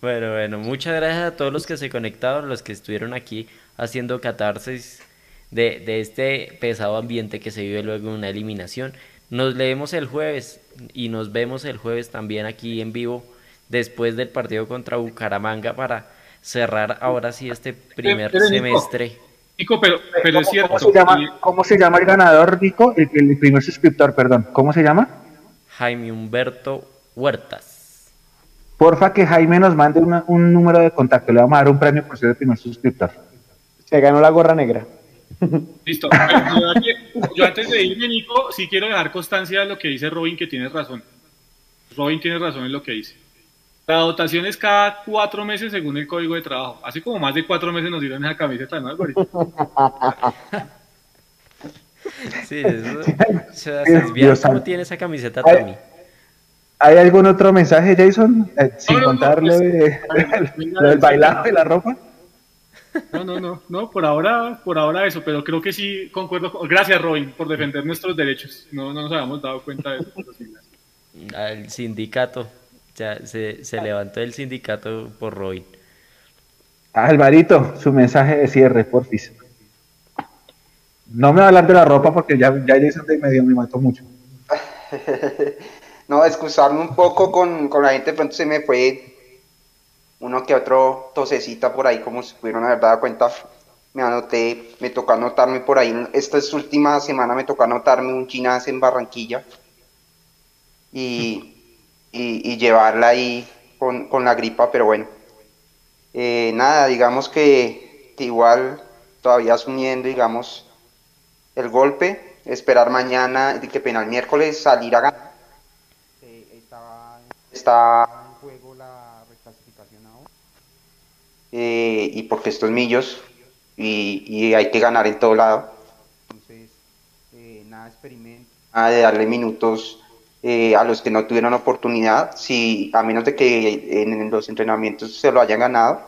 Bueno, bueno, muchas gracias a todos los que se conectaron, los que estuvieron aquí haciendo catarsis de, de este pesado ambiente que se vive luego de una eliminación. Nos leemos el jueves y nos vemos el jueves también aquí en vivo después del partido contra Bucaramanga para cerrar ahora sí este primer pero, semestre. Nico, pero, pero es ¿Cómo, cierto. cómo se llama, ¿Cómo se llama el ganador, Nico? El, el primer suscriptor, perdón. ¿Cómo se llama? Jaime Humberto Huertas. Porfa que Jaime nos mande una- un número de contacto. Le vamos a dar un premio por ser el primer suscriptor. se ganó la gorra negra. Listo. Yo, antes de irme, Nico, sí quiero dejar constancia de lo que dice Robin, que tiene razón. Robin tiene razón en lo que dice. La dotación es cada cuatro meses según el código de trabajo. Así como más de cuatro meses nos dieron esa camiseta, ¿no, Alvarito? Sí, eso, o sea, Dios ¿cómo tiene esa camiseta Tommy? ¿Hay algún otro mensaje, Jason? Eh, sin no, no, contarle no, pues, bailado de la ropa. No, no, no, no, por ahora, por ahora eso, pero creo que sí concuerdo. Gracias, Robin, por defender nuestros derechos. No, no nos habíamos dado cuenta de eso. Al sindicato, ya se, se levantó el sindicato por Robin. Alvarito, su mensaje de cierre, porfis. No me va a hablar de la ropa porque ya, ya Jason de medio me mató mucho. no, excusarme un poco con, con la gente, pronto se me fue uno que otro tosecita por ahí, como se pudieron haber dado cuenta. Me anoté, me tocó anotarme por ahí. Esta es última semana me tocó anotarme un chinas en Barranquilla y, y, llevarla ahí con, con, la gripa, pero bueno. Eh, nada, digamos que, que igual todavía asumiendo, digamos, el golpe, esperar mañana, que pena, el miércoles salir a ganar. Eh, está, en juego la reclasificación ahora. Eh, y porque estos millos y, y, hay que ganar en todo lado. Entonces, eh, nada experimento, nada de darle minutos a los que no tuvieron oportunidad, si a menos de que en, los entrenamientos se lo hayan ganado,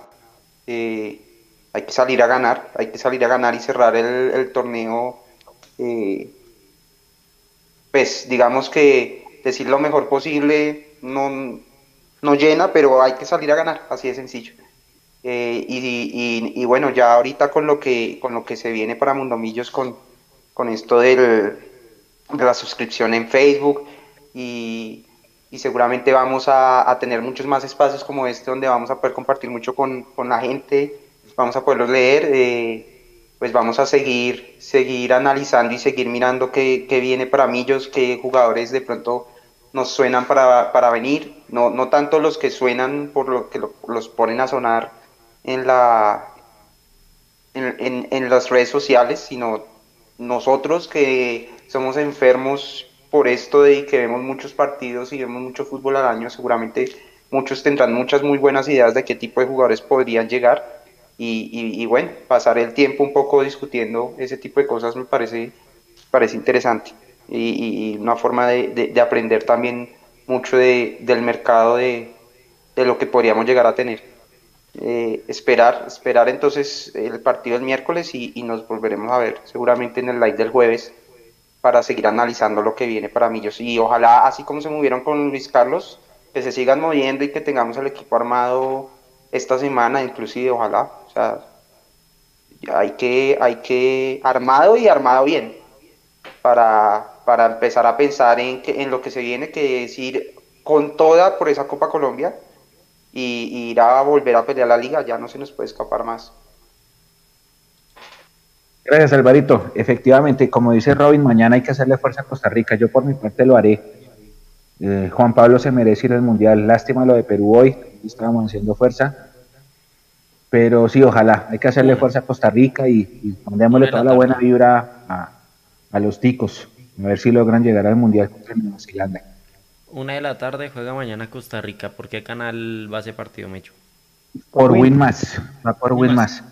hay que salir a ganar, hay que salir a ganar y cerrar el, el torneo eh, pues digamos que decir lo mejor posible no, no llena, pero hay que salir a ganar, así de sencillo. Eh, y, bueno, ya ahorita con lo que, con lo que se viene para Mundomillos con, con esto del, de la suscripción en Facebook y, seguramente vamos a, tener muchos más espacios como este donde vamos a poder compartir mucho con, con la gente, vamos a poderlos leer. Eh, pues vamos a seguir, seguir analizando y seguir mirando qué, qué viene para Millos, qué jugadores de pronto nos suenan para, para venir, no, no tanto los que suenan por lo que los ponen a sonar en, la, en, en, las redes sociales, sino nosotros que somos enfermos por esto de que vemos muchos partidos y vemos mucho fútbol al año, seguramente muchos tendrán muchas muy buenas ideas de qué tipo de jugadores podrían llegar y, bueno, pasar el tiempo un poco discutiendo ese tipo de cosas me parece, parece interesante. Y, una forma de, aprender también mucho del mercado de, lo que podríamos llegar a tener. Eh, esperar, esperar entonces el partido el miércoles y, nos volveremos a ver seguramente en el live del jueves para seguir analizando lo que viene para Millos. Y ojalá así como se movieron con Luis Carlos que se sigan moviendo y que tengamos el equipo armado esta semana inclusive ojalá o sea, hay que, hay que, armado y armado bien, para, para empezar a pensar en, que, en lo que se viene, que es ir con toda por esa Copa Colombia y, ir a volver a pelear la liga, ya no se nos puede escapar más. Gracias, Alvarito. Efectivamente, como dice Robin, mañana hay que hacerle fuerza a Costa Rica. Yo por mi parte lo haré. Eh, Juan Pablo se merece ir al Mundial. Lástima lo de Perú hoy. Estábamos haciendo fuerza. Pero sí, ojalá, hay que hacerle fuerza a Costa Rica y, y mandémosle toda la buena vibra a, los ticos, a ver si logran llegar al Mundial contra Nueva Zelanda. Una de la tarde juega mañana Costa Rica. ¿Por qué canal va a ese partido, Mecho? Por Winmas, va por Winmas.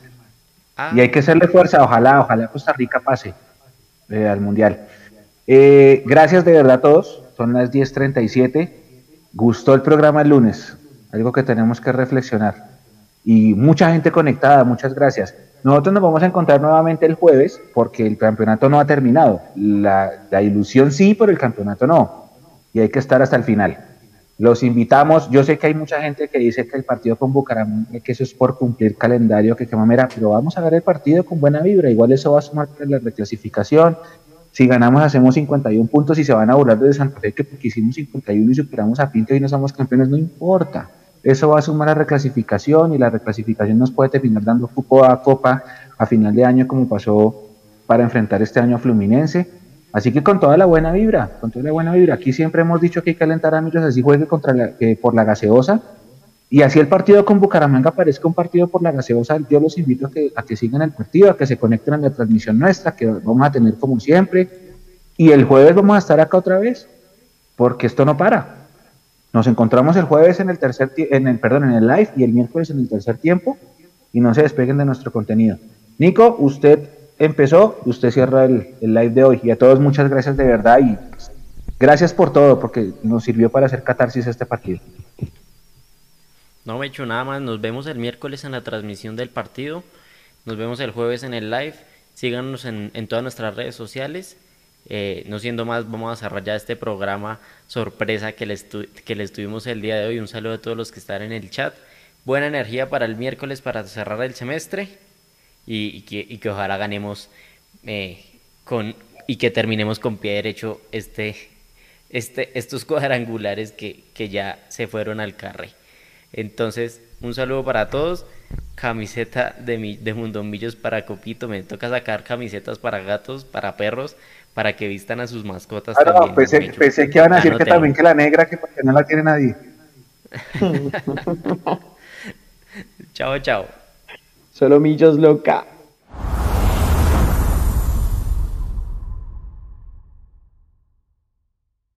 Ah. Y hay que hacerle fuerza, ojalá, ojalá Costa Rica pase eh, al Mundial. Eh, gracias de verdad a todos, son las 10.37. Gustó el programa el lunes, algo que tenemos que reflexionar y mucha gente conectada, muchas gracias. Nosotros nos vamos a encontrar nuevamente el jueves porque el campeonato no ha terminado. La, ilusión sí, pero el campeonato no. Y hay que estar hasta el final. Los invitamos, yo sé que hay mucha gente que dice que el partido con Bucaramanga, que eso es por cumplir calendario, que qué mamera, pero vamos a ver el partido con buena vibra, igual eso va a sumar para la reclasificación. Si ganamos hacemos 51 puntos y se van a burlar de Santa Fe que porque hicimos 51 y superamos a Pinto y no somos campeones, no importa eso va a sumar a reclasificación y la reclasificación nos puede terminar dando cupo a Copa a final de año como pasó para enfrentar este año a Fluminense. Así que con toda la buena vibra, con toda la buena vibra. Aquí siempre hemos dicho que hay que alentar a así juegue contra la, por la gaseosa. Y así el partido con Bucaramanga parezca un partido por la gaseosa. Yo los invito a que, a que sigan el partido, a que se conecten a la transmisión nuestra, que vamos a tener como siempre. Y el jueves vamos a estar acá otra vez, porque esto no para Nos encontramos el jueves en el tercer en el perdón, en el live y el miércoles en el tercer tiempo y no se despeguen de nuestro contenido. Nico, usted empezó, usted cierra el, el live de hoy. Y a todos muchas gracias de verdad y gracias por todo porque nos sirvió para hacer catarsis este partido. No me he hecho nada más, nos vemos el miércoles en la transmisión del partido, nos vemos el jueves en el live, síganos en, en todas nuestras redes sociales eh, no siendo más, vamos a cerrar ya este programa sorpresa que les, que les tuvimos el día de hoy. Un saludo a todos los que están en el chat. Buena energía para el miércoles para cerrar el semestre y, que, ojalá ganemos eh, con, y que terminemos con pie derecho este, este, estos cuadrangulares que, que ya se fueron al carre. Entonces, un saludo para todos. Camiseta de, mi, de Mundomillos para Copito. Me toca sacar camisetas para gatos, para perros para que vistan a sus mascotas. Ah, también, pensé, pensé, que iban a decir que también que la negra, que porque no la tiene nadie. chao, chao. Solo Millos loca.